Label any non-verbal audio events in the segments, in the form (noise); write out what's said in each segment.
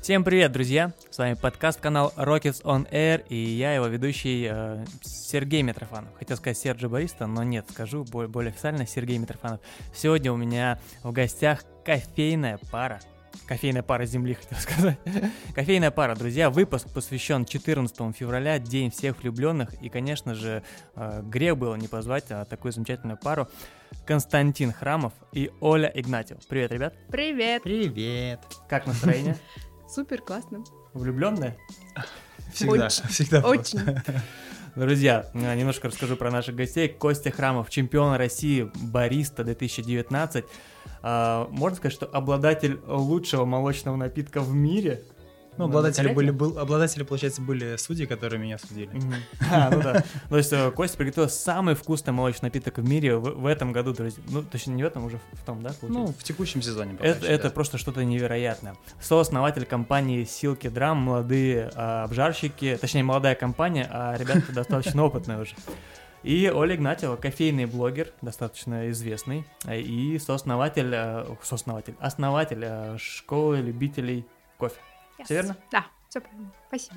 Всем привет, друзья! С вами подкаст-канал Rockets on Air, и я его ведущий э, Сергей Митрофанов. Хотел сказать Серджи Бариста, но нет, скажу более, более официально Сергей Митрофанов. Сегодня у меня в гостях кофейная пара. Кофейная пара Земли, (laughs) хотел сказать. Кофейная пара, друзья. Выпуск посвящен 14 февраля, День всех влюбленных. И, конечно же, э, грех было не позвать а, такую замечательную пару. Константин Храмов и Оля Игнатьев. Привет, ребят. Привет. Привет. Как настроение? Супер, классно. Влюбленная? Всегда, Очень. всегда. Очень. Друзья, э, немножко расскажу про наших гостей. Костя Храмов, чемпион России, бариста 2019. А, Можно сказать, что обладатель лучшего молочного напитка в мире. Ну, обладатели были, был, обладатели, получается, были судьи, которые меня судили. (laughs) (laughs) А, ну да. То есть э, Костя приготовил самый вкусный молочный напиток в мире в, этом году, друзья. Ну, точнее, не в этом, уже в том, да, Ну, в текущем сезоне. Это, просто что-то невероятное. Сооснователь компании Силки Драм, молодые а, обжарщики, точнее, молодая компания, а ребята (laughs) достаточно опытные уже. И Оля Игнатьева, кофейный блогер, достаточно известный, э, и сооснователь, э, сооснователь, основатель школы любителей кофе. Всё верно? Да, все правильно. Спасибо.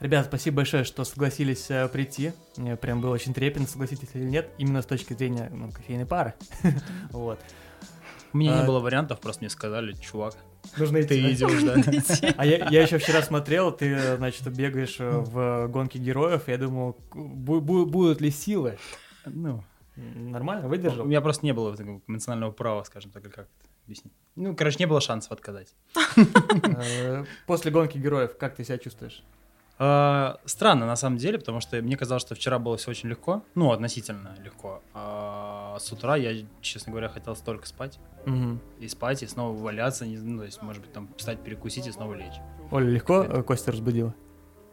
Ребят, спасибо большое, что согласились э, прийти. Мне прям было очень трепетно, согласитесь или нет, именно с точки зрения ну, кофейной пары. (laughs) Вот. У меня А- не было вариантов, просто мне сказали, чувак, Нужно ты идешь, да. А я, я еще вчера смотрел, ты, значит, бегаешь э, в гонке героев, я думал, бу- бу- будут ли силы? Ну, Нормально, у выдержал? меня просто не было эмоционального права, скажем так, или как это объяснить. Ну, короче, не было шансов отказать. Э, После гонки героев, как ты себя чувствуешь? А, Странно, на самом деле, потому что мне казалось, что вчера было все очень легко. Ну, относительно легко. А с утра я, честно говоря, хотел столько спать. Мгм. И спать, и снова валяться, не знаю, ну, то есть, может быть, там, встать, перекусить и снова лечь. Оля, легко э, Костя разбудила?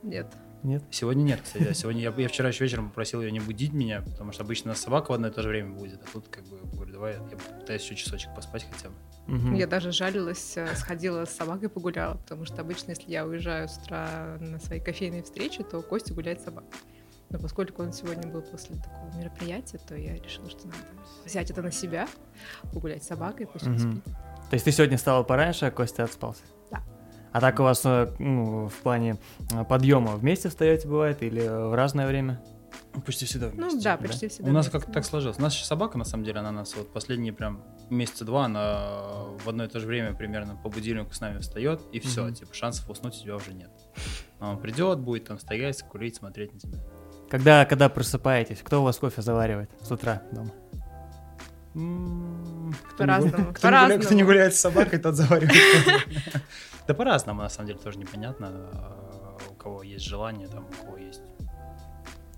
Нет. Нет? Сегодня нет, кстати. да. (laughs) Сегодня я, я вчера еще вечером попросил ее не будить меня, потому что обычно у нас собака в одно и то же время будет. А тут как бы говорю, давай я пытаюсь еще часочек поспать хотя бы. Мгм. Я даже жалилась, э, сходила с собакой погуляла, потому что обычно, если я уезжаю с утра на свои кофейные встречи, то Костя гуляет с собакой. Но поскольку он сегодня был после такого мероприятия, то я решила, что надо взять это на себя, погулять с собакой, пусть он Мгм. спит. То есть ты сегодня встала пораньше, а Костя отспался? Да. А так у вас э, ну, в плане э, подъема вместе встаете бывает или в разное время? Почти всегда Ну вместе. да, почти всегда. У нас вместе, как-то да. так сложилось. У нас еще собака, на самом деле, она нас вот последние прям месяца два, она в одно и то же время примерно по будильнику с нами встает, и все, Мгм. типа шансов уснуть у тебя уже нет. А Он придет, будет там стоять, курить, смотреть на тебя. Когда, когда просыпаетесь, кто у вас кофе заваривает с утра дома? Кто По-разному, (laughs) Кто не гуля- кто не гуляет с собакой, тот заваривает. (laughs) Да по-разному, на самом деле, тоже непонятно. а, У кого есть желание, там, у кого есть.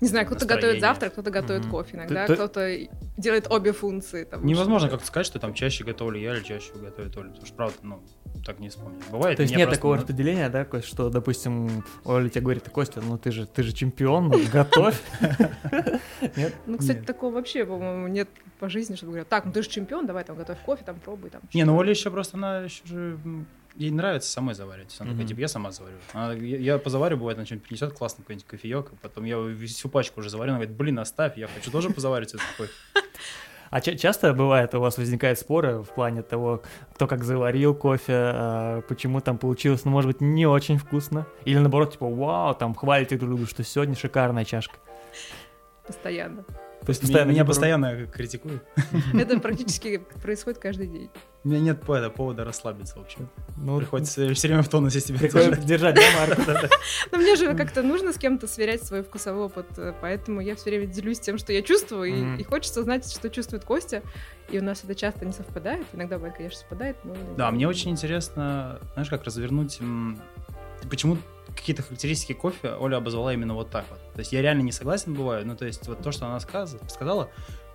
Не знаю, кто-то готовит завтрак, кто-то готовит Мгм. кофе. Иногда Ты- ты- кто-то делает обе функции. там, Невозможно что-то. как-то сказать, что там чаще готовлю я или чаще готовит Оля, потому что, правда, ну, так не вспомню. Бывает, То есть нет просто, такого распределения, да, Кость, что, допустим, Оля тебе говорит, Костя, ну ты же, ты же чемпион, ну, готовь. (laughs) Нет? Ну, кстати, такого вообще, по-моему, нет по жизни, чтобы говорят, так, ну ты же чемпион, давай там готовь кофе, там пробуй, там. Не, ну что-то». Оля еще просто, она еще же, ей нравится самой заваривать. Она такая, Мгм. типа, я сама заварю. Она- я, я позаварю, бывает, она что-нибудь принесет классный какой-нибудь кофеек, а потом я всю пачку уже заварю, она говорит, блин, оставь, я хочу тоже позаварить этот кофе. А ча- часто бывает, у вас возникают споры в плане того, кто как заварил кофе, а, почему там получилось, ну, может быть, не очень вкусно? Или наоборот, типа, вау, там хвалите друг друга, что сегодня шикарная чашка. Постоянно. То есть Меня, постоянно меня постоянно критикуют. (laughs) Это (laughs) практически происходит каждый день. У меня нет повода, повода расслабиться, в общем. Ну, Приходится все время в тонусе себя держать. держать, да, Марк? Да-да. (laughs) Но мне же как-то нужно с кем-то сверять свой вкусовой опыт, э, поэтому я все время делюсь тем, что я чувствую, и- хочется знать, что чувствует Костя. И у нас это часто не совпадает. Иногда бывает, конечно, совпадает, Да, мне очень интересно, знаешь, как развернуть, почему какие-то характеристики кофе Оля обозвала именно вот так вот. То есть я реально не согласен бываю, ну то есть вот то, что она сказ- сказала,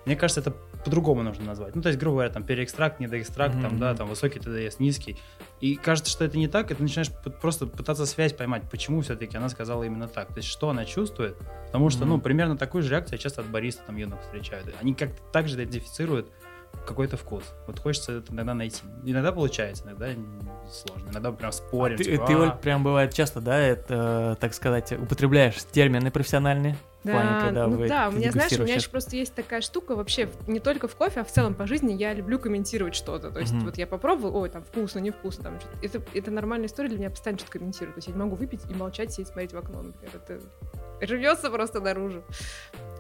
мне кажется, это по-другому нужно назвать. Ну то есть, грубо говоря, там переэкстракт, недоэкстракт, там, да, там высокий ТДС, низкий. И кажется, что это не так, и ты начинаешь просто пытаться связь поймать, почему все-таки она сказала именно так. То есть, что она чувствует, потому что, ну, Мгм. примерно такую же реакцию я часто от бариста там юных встречаю. Они как-то так же идентифицируют какой-то вкус. Вот хочется это иногда найти. Иногда получается, иногда сложно. Иногда прям спорим. Ты, типа, ты, «А, Оль, прям бывает часто, да, это, так сказать, употребляешь термины профессиональные? В плане, когда ну вы да, у меня, знаешь, у меня еще просто есть такая штука вообще не только в кофе, а в целом по жизни я люблю комментировать что-то. То есть Мгм. вот я попробовала, ой, там вкусно, невкусно, там что-то. Это, это нормальная история для меня, постоянно что-то комментирую. То есть я не могу выпить и молчать, сидеть, смотреть в окно, например. Это рвется просто наружу.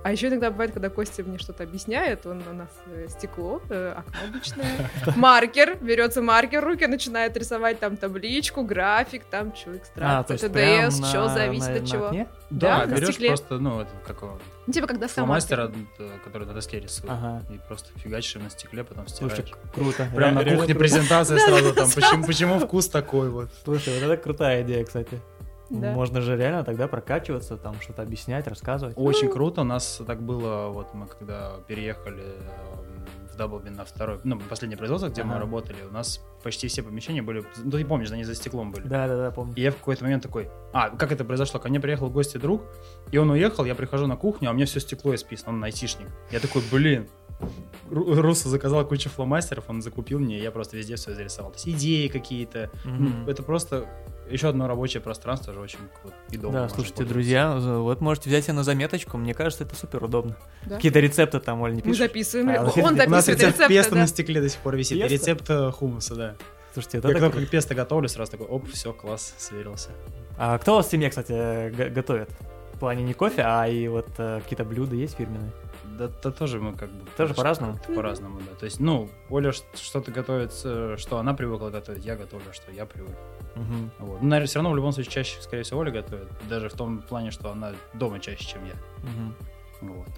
А еще иногда бывает, когда Костя мне что-то объясняет, он у нас э, стекло, э, окно обычное, (laughs) маркер, берется маркер в руки, начинает рисовать там табличку, график, там что, прям ТДС, что зависит на- от на чего. окне? Да, берешь стекле. просто, ну, какого Ну, типа, когда сам фломастера, э, который на доске рисует. Ага. И просто фигачишь на стекле, потом Слушай, стираешь. к- круто. Прям на кухне презентация (laughs) сразу там, почему, почему вкус такой вот. Слушай, вот это крутая идея, кстати. Да. Можно же реально тогда прокачиваться, там что-то объяснять, рассказывать. Очень круто. У нас так было, вот мы когда переехали в Даблбин на второй, ну, последнее производство, где мы Ага. работали, у нас почти все помещения были, ну, ты помнишь, они за стеклом были. Да, да, да, помню. И я в какой-то момент такой, а, как это произошло? Ко мне приехал в гости друг, и он уехал, я прихожу на кухню, а у меня все стекло исписано, он айтишник. Я такой, блин, Руссо заказал кучу фломастеров, он закупил мне, и я просто везде все зарисовал. То есть идеи какие-то. Ну, это просто еще одно рабочее пространство, тоже очень круто. И дома Да, слушайте, друзья, вот можете взять себе на заметочку, мне кажется, это супер удобно. Да. Какие-то рецепты там, Оль, не Мы пишешь? записываем. А, он это- У нас записывает рецепт рецепты, песто да. на стекле до сих пор висит. Песто? рецепт э, хумуса, да. Слушайте, вот Я это только круто. песто готовлю, сразу такой, оп, все, класс, сверился. А кто у вас в семье, кстати, г- готовит? В плане не кофе, а и вот э, какие-то блюда есть фирменные? Да, да тоже мы как бы... Тоже по-разному? По-разному, да. То есть, ну, Оля что-то готовит, что она привыкла готовить, я готовлю, что я привык. Мгм. Вот. Ну, наверное, все равно в любом случае чаще, скорее всего, Оля готовит. Даже в том плане, что она дома чаще, чем я. Мгм. Вот.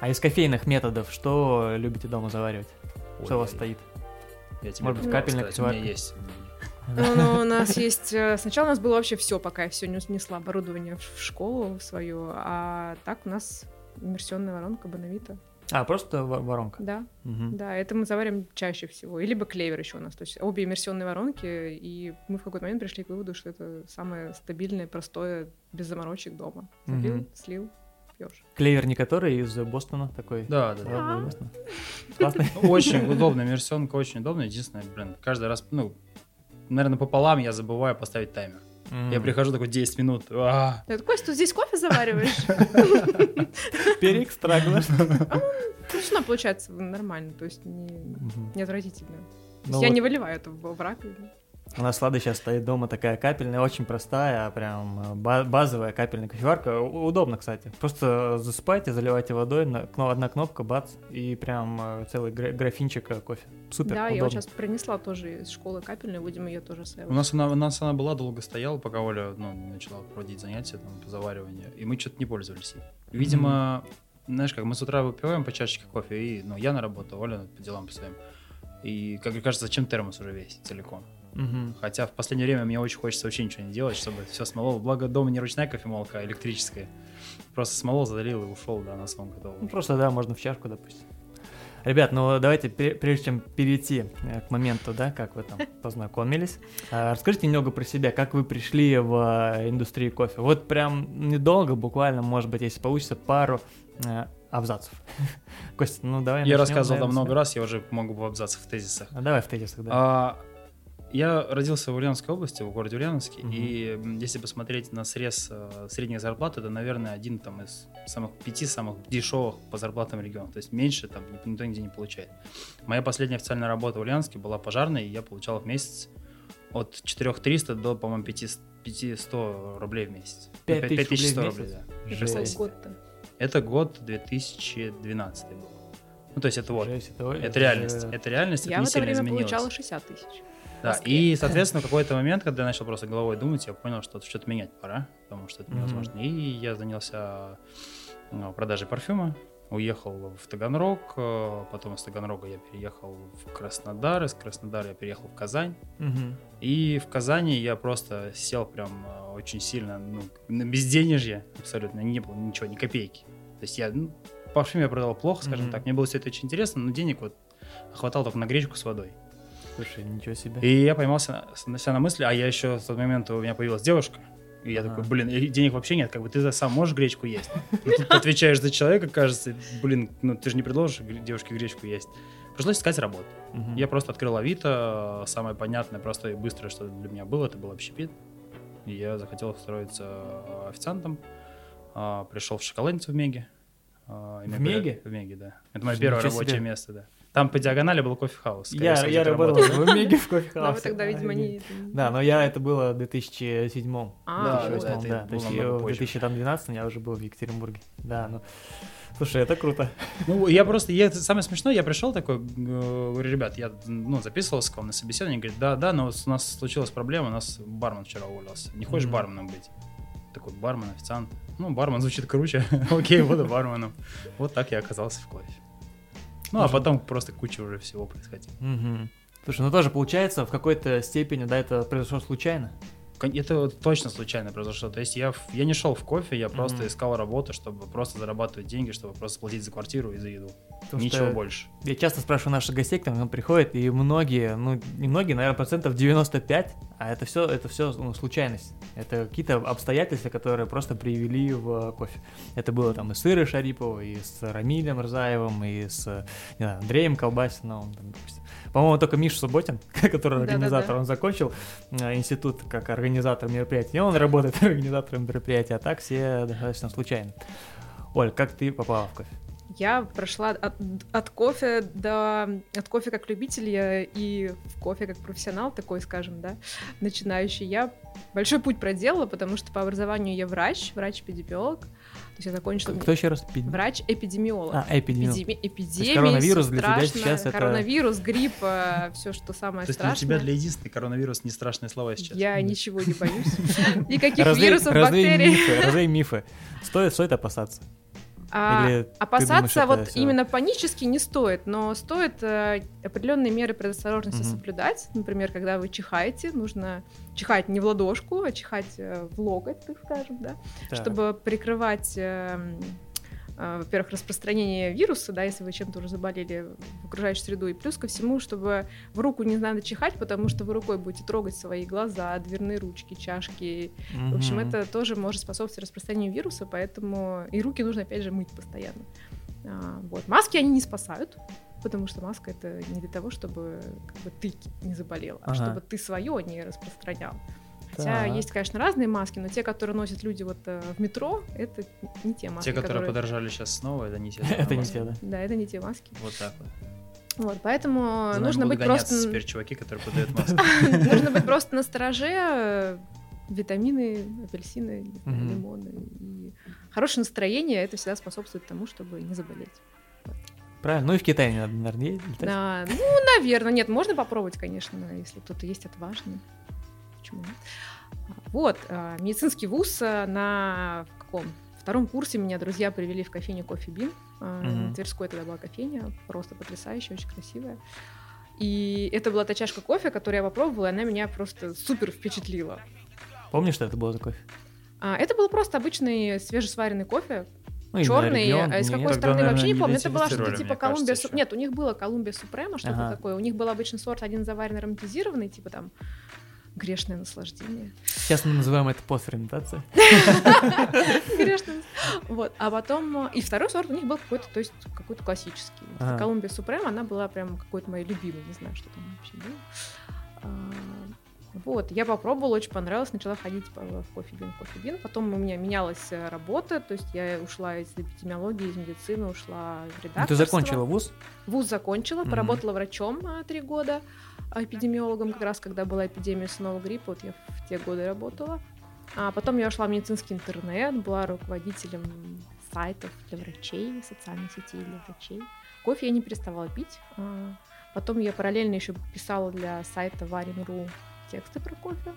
А из кофейных методов что любите дома заваривать? Ой, Что у вас я- стоит? Я тебе Может быть, капельная сказать, У меня кофеварка? есть. (laughs) Ну, ну, у нас есть... э, Сначала у нас было вообще все, пока я все не снесла оборудование в школу свою, а так у нас иммерсионная воронка Бонавита. А, просто во- воронка. Да, Мгм. да, это мы заварим чаще всего. И либо клевер еще у нас. То есть обе иммерсионные воронки, и мы в какой-то момент пришли к выводу, что это самое стабильное, простое, без заморочек дома. Залил, Мгм. слил, пьешь. Клевер не который из Бостона такой? Да, да, да. Известно. Классный. Очень удобно, иммерсионка очень удобная. Единственное, блин, каждый раз, ну, наверное, пополам я забываю поставить таймер. Я М. прихожу такой 10 минут. а, Я Кость, ты здесь кофе завариваешь? (laughs) Переэкстрагиваешь. Ну, все равно получается нормально, то есть не, отвратительно. То Ну есть я вот не выливаю это в в раковину. У нас Лада сейчас стоит дома такая капельная, очень простая, прям э, ба- базовая капельная кофеварка. У- Удобно, кстати. Просто засыпайте, заливайте водой, одна кнопка, бац, и прям э, целый гра- графинчик э, кофе. Супер, Да, я вот удобно. сейчас принесла тоже из школы капельную, будем ее тоже У ставить. нас она, у нас она была, долго стояла, пока Оля ну, начала проводить занятия там, по завариванию, и мы что-то не пользовались ей. Видимо, знаешь, как мы с утра выпиваем по чашечке кофе, и ну, я на работу, Оля по делам по своим. И, как мне кажется, зачем термос уже весь целиком? Мгм. Хотя в последнее время мне очень хочется вообще ничего не делать, чтобы все смолол. Благо дома не ручная кофемолка, а электрическая. Просто смолол, залил и ушел, да, на самом готово. Ну, просто, да, можно в чашку, допустим. Ребят, ну давайте, пре- прежде чем перейти э, к моменту, да, как вы там (laughs) познакомились, а, расскажите немного про себя, как вы пришли в э, индустрию кофе. Вот прям недолго, буквально, может быть, если получится, пару э, абзацев. (laughs) Костя, ну давай Я начнем, рассказывал с много раз, я уже могу в абзацах, в тезисах. А, Давай в тезисах, да. А, я родился в Ульяновской области, в городе Ульяновске, Мгм. и если посмотреть на срез э, средних зарплат, это, наверное, один там из самых пяти самых дешевых по зарплатам регионов. То есть меньше там ни- никто нигде не получает. Моя последняя официальная работа в Ульяновске была пожарной, и я получал в месяц от 4300 до, по-моему, 500 500 рублей в месяц. Ну, 5000 рублей 5100 месяц? да. Это год 2012 был. Ну, то есть это вот. Жесть, это, Это реальность. Это реальность, Я это не в это сильно время изменилось. получала 60 тысяч. Да, Москве. и, соответственно, в какой-то момент, когда я начал просто головой думать, я понял, что что-то менять пора, потому что это невозможно. И я занялся ну, продажей парфюма, уехал в Таганрог, э, потом из Таганрога я переехал в Краснодар, из Краснодара я переехал в Казань. Мгм. И в Казани я просто сел прям э, очень сильно ну, на безденежье, абсолютно, не было ничего, ни копейки. То есть я, ну, парфюм я продавал плохо, скажем Мгм. так, мне было все это очень интересно, но денег вот хватало только на гречку с водой. Слушай, ничего себе. И я поймался на, себя на мысли, а я еще в тот момент у меня появилась девушка. И я Ага. такой, блин, денег вообще нет, как бы ты сам можешь гречку есть. Но тут отвечаешь за человека, кажется, блин, ну ты же не предложишь девушке гречку есть. Пришлось искать работу. Я просто открыл Авито, самое понятное, простое и быстрое, что для меня было, это был общепит. И я захотел устроиться официантом. а, пришел в шоколадницу в Меге. А, В Меге? В Меге, да. Это мое первое рабочее себе. место, да. Там по диагонали был кофе-хаус. Я, всего, я работал в Меге в кофе (laughs) Да, вы тогда, видимо, не... Да, но я это было в 2007 А, Да, в позже. 2012 я уже был в Екатеринбурге. Да, ну, слушай, это круто. Ну, я просто, я, самое смешное, я пришел такой, говорю, ребят, я, ну, записывался к вам на собеседование, говорит, да, да, но у нас случилась проблема, у нас бармен вчера уволился. Не хочешь Мгм. барменом быть? Такой, бармен, официант. Ну, бармен звучит круче. (laughs) Окей, буду барменом. Вот так я оказался в кофе. Ну, а потом просто куча уже всего происходило. Мгм. Слушай, ну тоже получается, в какой-то степени, да, это произошло случайно. Это точно случайно произошло. То есть я, я не шел в кофе, я просто Мгм. искал работу, чтобы просто зарабатывать деньги, чтобы просто платить за квартиру и за еду. Потому Ничего больше. Я часто спрашиваю наших гостей, к нам приходят, и многие, ну, не многие, наверное, процентов 95, а это все, это все ну, случайность. Это какие-то обстоятельства, которые просто привели в кофе. Это было там и с Ирой Шариповой, и с Рамилем Рзаевым, и с не знаю, Андреем Колбасиным, там, допустим. По-моему, только Миша Субботин, (laughs) который организатор, он закончил э, институт как организатор мероприятий, и он работает (laughs) организатором мероприятия, а так все достаточно случайно. Оль, как ты попала в кофе? Я прошла от, от кофе до от кофе как любитель я и в кофе как профессионал такой, скажем, да, начинающий. Я большой путь проделала, потому что по образованию я врач, врач-эпидемиолог. То есть я закончила Кто еще раз? Пи- врач-эпидемиолог. А, эпидемиолог. Эпидеми- эпидемии, коронавирус для тебя сейчас это- коронавирус, грипп, все, что самое То есть для страшное. тебя для единственной коронавирус не страшные слова сейчас. Я ничего не боюсь. (laughs) Никаких вирусов, бактерий. мифы, развей мифы. Стоит, стоит опасаться. А, Или Опасаться думаешь, это вот всё- именно панически не стоит, но стоит э, определенные меры предосторожности Мгм. соблюдать. Например, когда вы чихаете, нужно чихать не в ладошку, а чихать э, в локоть, так скажем, да, Так. чтобы прикрывать, э, э, во-первых, распространение вируса, да, если вы чем-то уже заболели в окружающую среду, и плюс ко всему, чтобы в руку не надо чихать, потому что вы рукой будете трогать свои глаза, дверные ручки, чашки, в общем, это тоже может способствовать распространению вируса, поэтому и руки нужно, опять же, мыть постоянно. А, вот. Маски они не спасают, потому что маска это не для того, чтобы как бы, ты не заболел, а Ага. чтобы ты свое не распространял. Хотя Так. есть, конечно, разные маски, но те, которые носят люди вот э, в метро, это не те маски. Те, которые подорожали сейчас снова, это не те. (laughs) Это не маски. те, да. Да, это не те маски. Вот так вот. Вот, поэтому За нужно быть просто... теперь чуваки, которые продают (laughs) маски. (laughs) Нужно быть просто на стороже. Витамины, апельсины, лимоны. И хорошее настроение это всегда способствует тому, чтобы не заболеть. Правильно. Ну и в Китае не надо, наверное, летать. Да, ну, наверное, нет, можно попробовать, конечно, если кто-то есть отважный. Почему нет? Вот, а, медицинский вуз а, на в каком? втором курсе меня друзья привели в кофейню Кофе Бин. На Тверской тогда была кофейня, просто потрясающая, очень красивая. И это была та чашка кофе, которую я попробовала, и она меня просто супер впечатлила. Помнишь, что это было за кофе? А, Это был просто обычный свежесваренный кофе, Ну, черный. регион, а из нет? какой Тогда, страны вообще не наверное, помню. не Это было что-то типа Колумбия. ещё. Су- Нет, у них было Колумбия Супрема, что-то Ага. такое. У них был обычный сорт, один заваренный, ароматизированный, типа там грешное наслаждение. Сейчас мы называем это постферментация. (laughs) Грешное. Вот. А потом... э, И второй сорт у них был какой-то, то есть какой-то классический. Колумбия Супрема, она была прям какой-то моей любимой. Не знаю, что там вообще было. Вот, я попробовала, очень понравилось, начала ходить по- в кофе-бин, кофе-бин. Потом у меня менялась э, работа, то есть я ушла из эпидемиологии, из медицины, ушла в Ну, редакторство. Ты закончила вуз? Вуз закончила, Мгм. поработала врачом а, три года, а, эпидемиологом как раз, когда была эпидемия сынного гриппа, вот я в те годы работала. А потом я ушла в медицинский интернет, была руководителем сайтов для врачей, социальных сетей для врачей. Кофе я не переставала пить. А, Потом я параллельно еще писала для сайта Варим.ру тексты про кофе.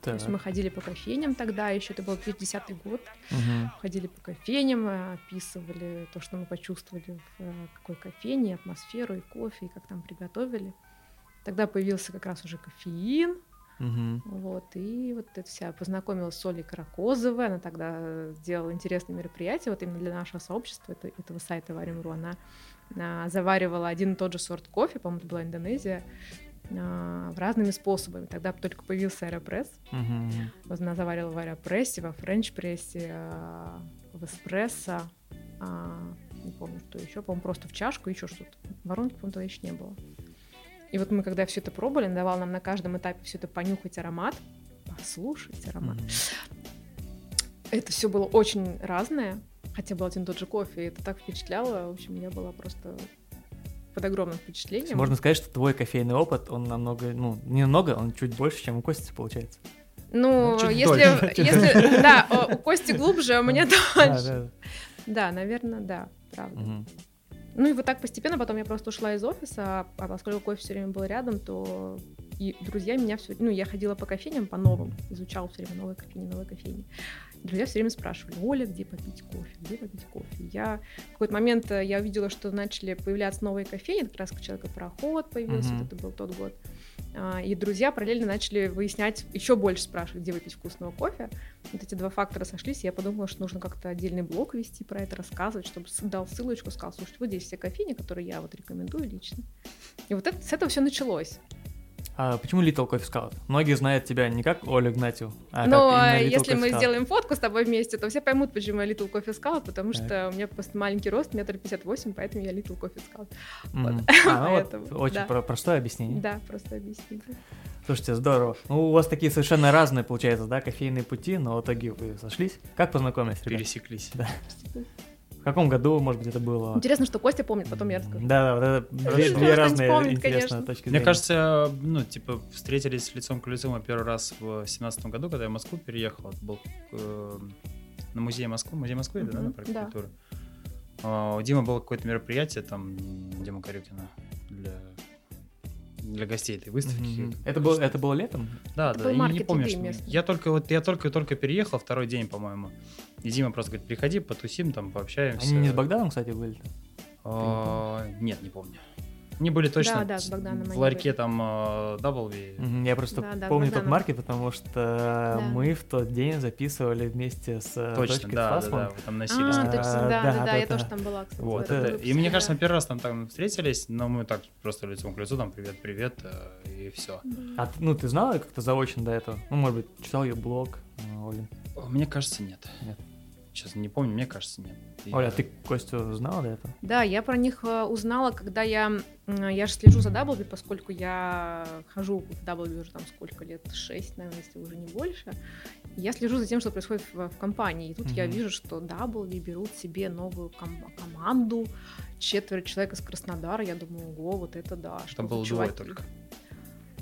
То Так. есть мы ходили по кофейням тогда, еще это был 2010 год. Мгм. Ходили по кофейням, э, описывали то, что мы почувствовали в э, какой кофейне, атмосферу и кофе, и как там приготовили. Тогда появился как раз уже кофеин, Мгм. вот, и вот это вся познакомилась с Олей Каракозовой, она тогда сделала интересное мероприятие, вот именно для нашего сообщества, это- этого сайта Варим.ру, она а, заваривала один и тот же сорт кофе, по-моему, это была Индонезия, а, разными способами. Тогда только появился аэропресс, вот Она заварила в аэропрессе, во френч-прессе, а, в эспрессо. а, Не помню, что еще. По-моему, просто в чашку, еще что-то. Воронки, по-моему, тогда еще не было. И вот мы, когда все это пробовали, давал нам на каждом этапе все это понюхать аромат, послушать аромат. Это все было очень разное, хотя был один и тот же кофе, и это так впечатляло. В общем, я была просто под огромным впечатлением. Можно сказать, что твой кофейный опыт, он намного, ну, не намного, он чуть больше, чем у Кости получается. Ну, Ну, чуть если, дольше. (laughs) если, да, у Кости глубже, а у меня Да, дальше. да. Наверное, да, правда. Ну и вот так постепенно потом я просто ушла из офиса, а поскольку кофе все время был рядом, то и друзья меня все, ну я ходила по кофейням по новым, изучала все время новые кофейни, новые кофейни. Друзья все время спрашивали, Оля, где попить кофе, где попить кофе. Я в какой-то момент э, я увидела, что начали появляться новые кофейни, как раз Человека-пароход появился, Мгм. вот это был тот год. А, И друзья параллельно начали выяснять, еще больше спрашивать, где выпить вкусного кофе. Вот эти два фактора сошлись, и я подумала, что нужно как-то отдельный блог вести про это, рассказывать, чтобы дал ссылочку, сказал, слушайте, вот здесь все кофейни, которые я вот рекомендую лично. И вот это, с этого все началось. А почему Little Coffee Scout? Многие знают тебя не как Олю Игнатьев, а Но как если мы Scout. сделаем фотку с тобой вместе, то все поймут, почему я Little Coffee Scout, потому Так. что у меня просто маленький рост, метр пятьдесят восемь, поэтому я Little Coffee Scout. Мгм. Вот. А, ну вот, очень да. про- простое объяснение. Да, просто объяснить. Слушайте, здорово. Ну, у вас такие совершенно разные, получается, да, кофейные пути, но в итоге вы сошлись. Как познакомились, ребят? Пересеклись. В каком году, может быть, это было? Интересно, что Костя помнит, потом я расскажу. Да, да, вот это две, две разные помнит, интересные конечно. точки Мне зрения. кажется, ну, типа, встретились лицом к лицу мы первый раз в семнадцатом году, когда я в Москву переехал. Это был э, на музей Москвы. Музей Москвы, да, Мгм, на парке да. культуры. А, У Димы было какое-то мероприятие, там, Дима Корюкина, для, для гостей этой выставки. Как- Это было, это было летом? Да, Это да, был и не помню, что-. Я только вот я только только переехал второй день, по-моему. И Дима просто говорит, приходи, потусим, там пообщаемся. Они не с Богданом, кстати, были? А, Нет, не помню. Они были точно Да, да, с Богданом в ларьке были. там э, W. Мгм, Я просто Да, да, помню тот Богданов. маркет, потому что мы в тот день записывали вместе с э, Точно, да, да, да, вы там носились. А, точно, да, да, да, да, да, я да. тоже там была, кстати. Вот, И мне да. кажется, мы первый раз там, там встретились, но мы так просто лицом к лицу, там привет, привет, э, и все. А ну, ты знала как-то заочно до этого? Ну, может быть, читал ее блог, э, Оля? Мне кажется, нет. Нет. Сейчас не помню, мне кажется, нет. И- Оля, а ты Костю знала до этого? Да, я про них э, узнала, когда я... Я же слежу за W, поскольку я хожу в W уже там сколько лет? Шесть, наверное, если уже не больше. Я слежу за тем, что происходит в, в компании. И тут я Мгм. вижу, что W берут себе новую ком- команду, четверо человек из Краснодара. Я думаю, ого, вот это да. что Там было двое только.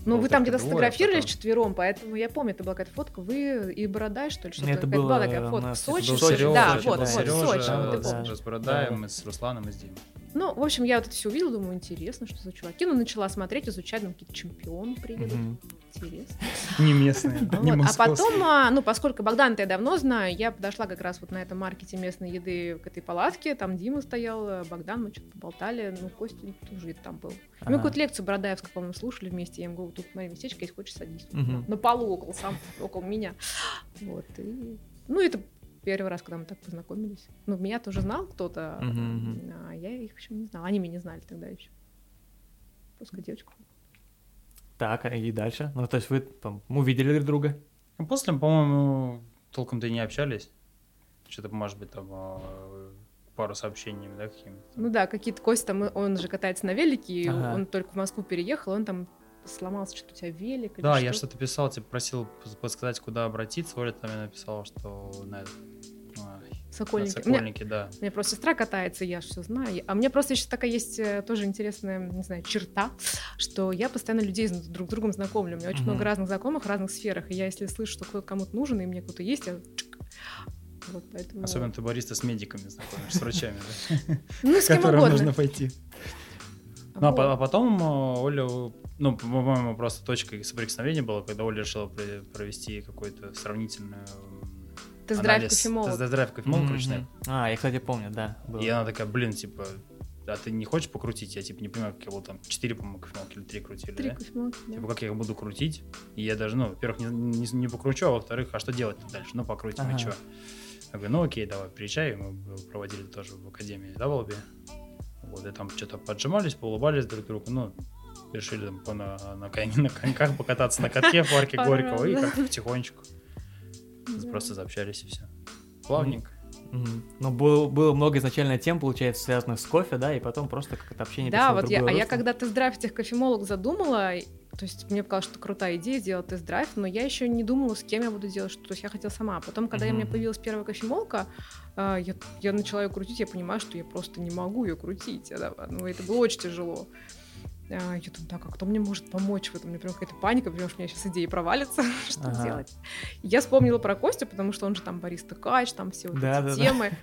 Ну, вы там где-то сфотографировались потом- четвером, поэтому я помню, это была какая-то фотка. Вы и Бородай, что ли? Что-то Это была такая фотка. Сочи. Да, Сочи, вот, да, вот, Сочи, с Бородаем, с Русланом, и с Димой. Ну, в общем, я вот это все увидела, думаю, интересно, что за чуваки. Ну, начала смотреть, изучать, там какие-то чемпионы приедут. Мгм. Интересно. Не местные, не. А потом, а, ну, поскольку Богдан-то я давно знаю, я подошла как раз вот на этом маркете местной еды к этой палатке, там Дима стоял, Богдан, мы что-то поболтали, ну, Костя тоже там был. Мы какую-то лекцию Бородаевскую, по-моему, слушали вместе, я ему говорю, тут моя местечко, если хочешь, садись. На полу около, сам около меня. Вот, и... Ну, это первый раз, когда мы так познакомились. Ну, меня тоже знал кто-то, Мгм, а я их еще не знала. Они меня не знали тогда еще. Пускай девочку. Так, а и дальше? Ну, то есть вы там, увидели друг друга? Ну, После, по-моему, толком-то и не общались. Что-то, может быть, там э, пару сообщениями, да, какими-то. Ну да, какие-то Костя там, он же катается на велике, и Ага. он только в Москву переехал, он там сломался, что у тебя велик. или Да, я что. что-то писал, типа просил подсказать, куда обратиться. Оля там мне написала, что на, этот, Сокольники. Сокольники, да. У меня просто сестра катается, я все знаю. А мне просто еще такая есть э, тоже интересная, не знаю, черта, что я постоянно людей друг с другом знакомлю. У меня очень Мгм. много разных знакомых в разных сферах. И я, если слышу, что кто-то кому-то нужен, и мне кто-то есть, я... Вот, поэтому... Особенно ты бариста с медиками знакомишь, с врачами, да, (laughs) Ну, с кем угодно. нужно пойти. Ну, а, а потом э, Оля, ну, по-моему, просто точкой соприкосновения была, когда Оля решила про- провести какой-то сравнительную Тест-драйв кофемолок. Тест-драйв кофемолок Мгм. ручной. А, я, кстати, помню, да. было. И она такая, блин, типа, а ты не хочешь покрутить? Я, типа, не понимаю, как был там 4, по-моему, кофемолки или 3 крутили, Три да? кофемолки, да. Типа, как я их буду крутить? И я даже, ну, во-первых, не, не, не покручу, а во-вторых, а что делать дальше? Ну, покрутим, Ага. и что? Я говорю, ну, окей, давай, приезжай. Мы проводили тоже в Академии Даблби. Вот, и там что-то поджимались, поулыбались друг другу, ну, решили там по- на, на, конь- (laughs) на коньках покататься на катке в парке Горького, и как потихонечку Да. просто заобщались и все. Плавненько. Мгм. Ну, было, было много изначально тем, получается, связанных с кофе, да, и потом просто как-то общение Да, вот я, а я когда тест-драйв этих кофемолог задумала, То есть мне показалось, что крутая идея сделать тест-драйв, но я еще не думала, с кем я буду делать, что то есть я хотела сама. Потом, когда mm-hmm. у меня появилась первая кофемолка, э, я, я начала ее крутить, я понимаю, что я просто не могу ее крутить. Ну, это было очень тяжело. А, я думаю, так, а кто мне может помочь в этом? Мне прям какая-то паника, потому что у меня сейчас идеи провалятся, (laughs) что ага. делать. Я вспомнила про Костю, потому что он же там бариста Кач, там все вот да, эти да, темы. Да.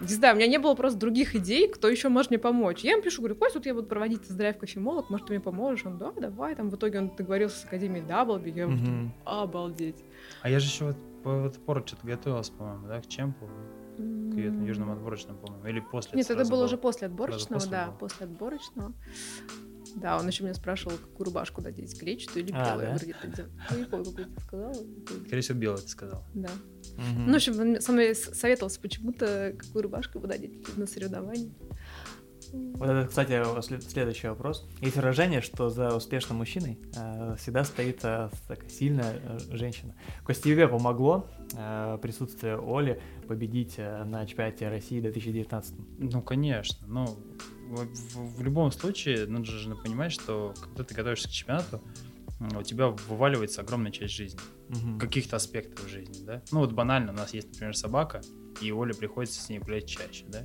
Не знаю, у меня не было просто других идей, кто еще может мне помочь. Я ему пишу, говорю, Костя, вот я буду проводить тест-драйв кофемолог, может, ты мне поможешь? Он, да, давай. Там в итоге он договорился с Академией Даблби, я угу. обалдеть. А я же еще вот по вот пору что-то готовился, по-моему, да, к чемпу? К южному отборочному, по-моему, или после? Нет, это было уже после отборочного, да, после отборочного. Да, он еще меня спрашивал, какую рубашку надеть, клетчатую или белую. А, да? Я говорю, ну, не помню, какую ты сказала. Скорее всего, белую ты сказал. Да. Угу. Ну, в общем, он со мной советовался почему-то, какую рубашку буду надеть на соревнования. Вот это, кстати, следующий вопрос. Есть выражение, что за успешным мужчиной э, всегда стоит э, такая сильная э, женщина. Кости тебе помогло э, присутствие Оли победить э, на чемпионате России 2019? Ну, конечно. Ну, в, в, в любом случае, нужно же понимать, что когда ты готовишься к чемпионату, у тебя вываливается огромная часть жизни, угу. каких-то аспектов жизни, да. Ну вот банально, у нас есть, например, собака, и Оле приходится с ней гулять чаще, да.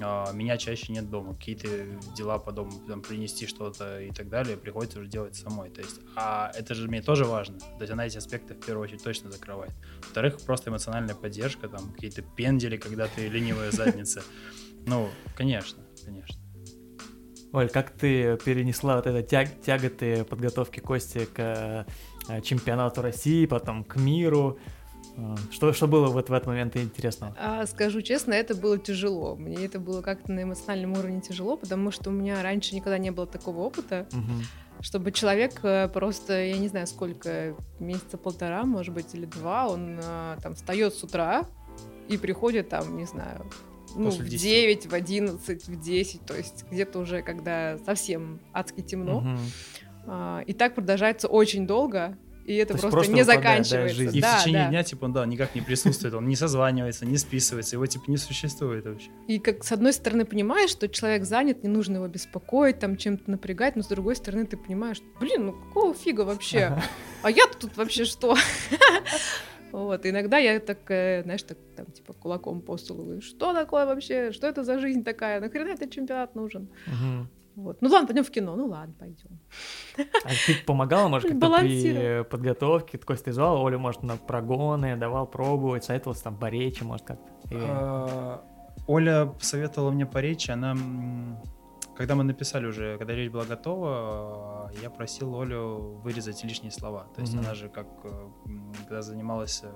А, меня чаще нет дома, какие-то дела по дому, там, принести что-то и так далее, приходится уже делать самой. То есть, а это же мне тоже важно. То есть она эти аспекты в первую очередь точно закрывает. Во-вторых, просто эмоциональная поддержка, там какие-то пендели, когда ты ленивая задница. Ну, конечно, конечно. Оль, как ты перенесла вот это тяг, тяготы подготовки Кости к э, чемпионату России, потом к миру? Э, что, что было вот в этот момент интересного? А, скажу честно, это было тяжело. Мне это было как-то на эмоциональном уровне тяжело, потому что у меня раньше никогда не было такого опыта, угу. чтобы человек э, просто, я не знаю, сколько, месяца полтора, может быть, или два, он там встает с утра и приходит там, не знаю, ну, в 9, в 11, в 10, то есть где-то уже, когда совсем адски темно. Угу. А, и так продолжается очень долго, и это просто, просто не заканчивается. Да, и да, в течение да. дня, типа, он, да, никак не присутствует, он не созванивается, не списывается, его, типа, не существует вообще. И как, с одной стороны, понимаешь, что человек занят, не нужно его беспокоить, там, чем-то напрягать, но с другой стороны, ты понимаешь, блин, ну какого фига вообще? А я-то тут вообще что? Вот, иногда я так, знаешь, так, там, типа, кулаком по столу говорю, что такое вообще, что это за жизнь такая, нахрена этот чемпионат нужен? Угу. Вот. Ну ладно, пойдем в кино. Ну ладно, пойдем. А ты помогала, может, как-то при подготовке? Такой ты звал Олю, может, на прогоны, давал пробовать, советовался там по речи, может, как-то? А, Оля посоветовала мне по речи, она когда мы написали уже, когда речь была готова, я просил Олю вырезать лишние слова. То есть mm-hmm. она же, как э, когда занималась э,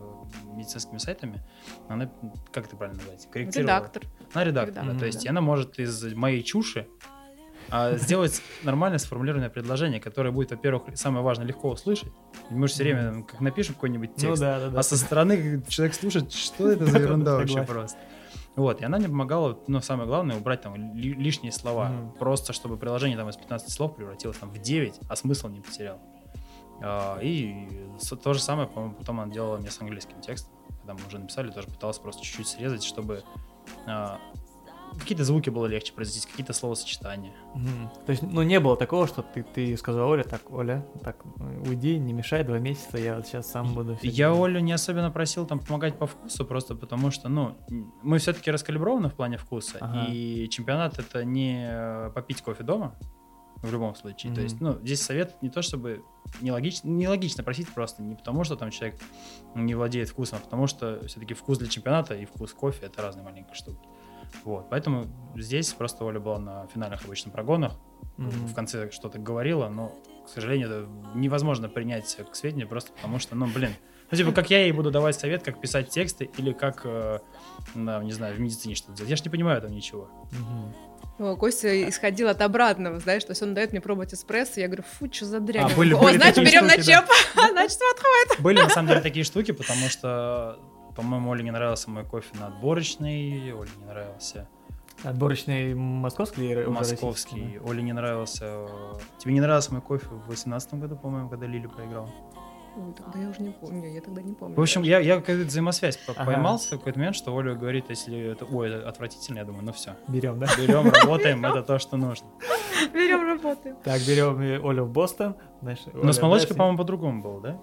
медицинскими сайтами, она, как это правильно назвать, корректировала. Редактор. Она редактор, редактор да. То есть она может из моей чуши а сделать нормально сформулированное предложение, которое будет, во-первых, самое важное, легко услышать. Мы же все время как напишем какой-нибудь ну текст, ну, да, да, да. а со стороны человек слушает, что это за ерунда вообще просто. Вот, и она мне помогала, но самое главное, убрать там лишние слова. Mm-hmm. Просто, чтобы приложение там из 15 слов превратилось там в 9, а смысл не потерял. А, и то же самое, по-моему, потом она делала мне с английским текстом. Когда мы уже написали, тоже пыталась просто чуть-чуть срезать, чтобы а, какие-то звуки было легче произносить, какие-то словосочетания. Угу. То есть, ну, не было такого, что ты, ты сказал Оле, так, Оля, так, уйди, не мешай, два месяца, я вот сейчас сам буду... Я делать. Олю не особенно просил там помогать по вкусу, просто потому что, ну, мы все-таки раскалиброваны в плане вкуса, ага. и чемпионат это не э, попить кофе дома, в любом случае. Mm-hmm. То есть, ну, здесь совет не то чтобы нелогично, нелогично просить просто, не потому что там человек не владеет вкусом, а потому что все-таки вкус для чемпионата и вкус кофе это разные маленькие штуки. Вот, поэтому здесь просто Оля была на финальных обычно прогонах, mm-hmm. в конце что-то говорила, но, к сожалению, это невозможно принять к сведению просто потому что, ну, блин, ну, типа, как я ей буду давать совет, как писать тексты или как, э, ну, не знаю, в медицине что-то делать. Я же не понимаю там ничего. О, Костя исходил от обратного, знаешь, то есть он дает мне пробовать эспрессо, я говорю, фу, что за дрянь. А, были, О, были значит, берем штуки, на чеп, да. значит, (laughs) подходит. Были, на самом деле, такие штуки, потому что, по-моему, Оле не нравился мой кофе на отборочный, Оле не нравился Отборочный московский или Московский. Оле не нравился... Тебе не нравился мой кофе в 2018 году, по-моему, когда Лили проиграл? Ой, тогда я уже не помню, я тогда не помню. В общем, я, я какую-то взаимосвязь Ага. поймал в какой-то момент, что Оля говорит, если это, ой, это отвратительно, я думаю, ну все, Берем, да? берем, работаем, это то, что нужно. Берем, работаем. Так, берем Олю в Бостон. Знаешь, Но с молочкой, по-моему, по-другому было, да?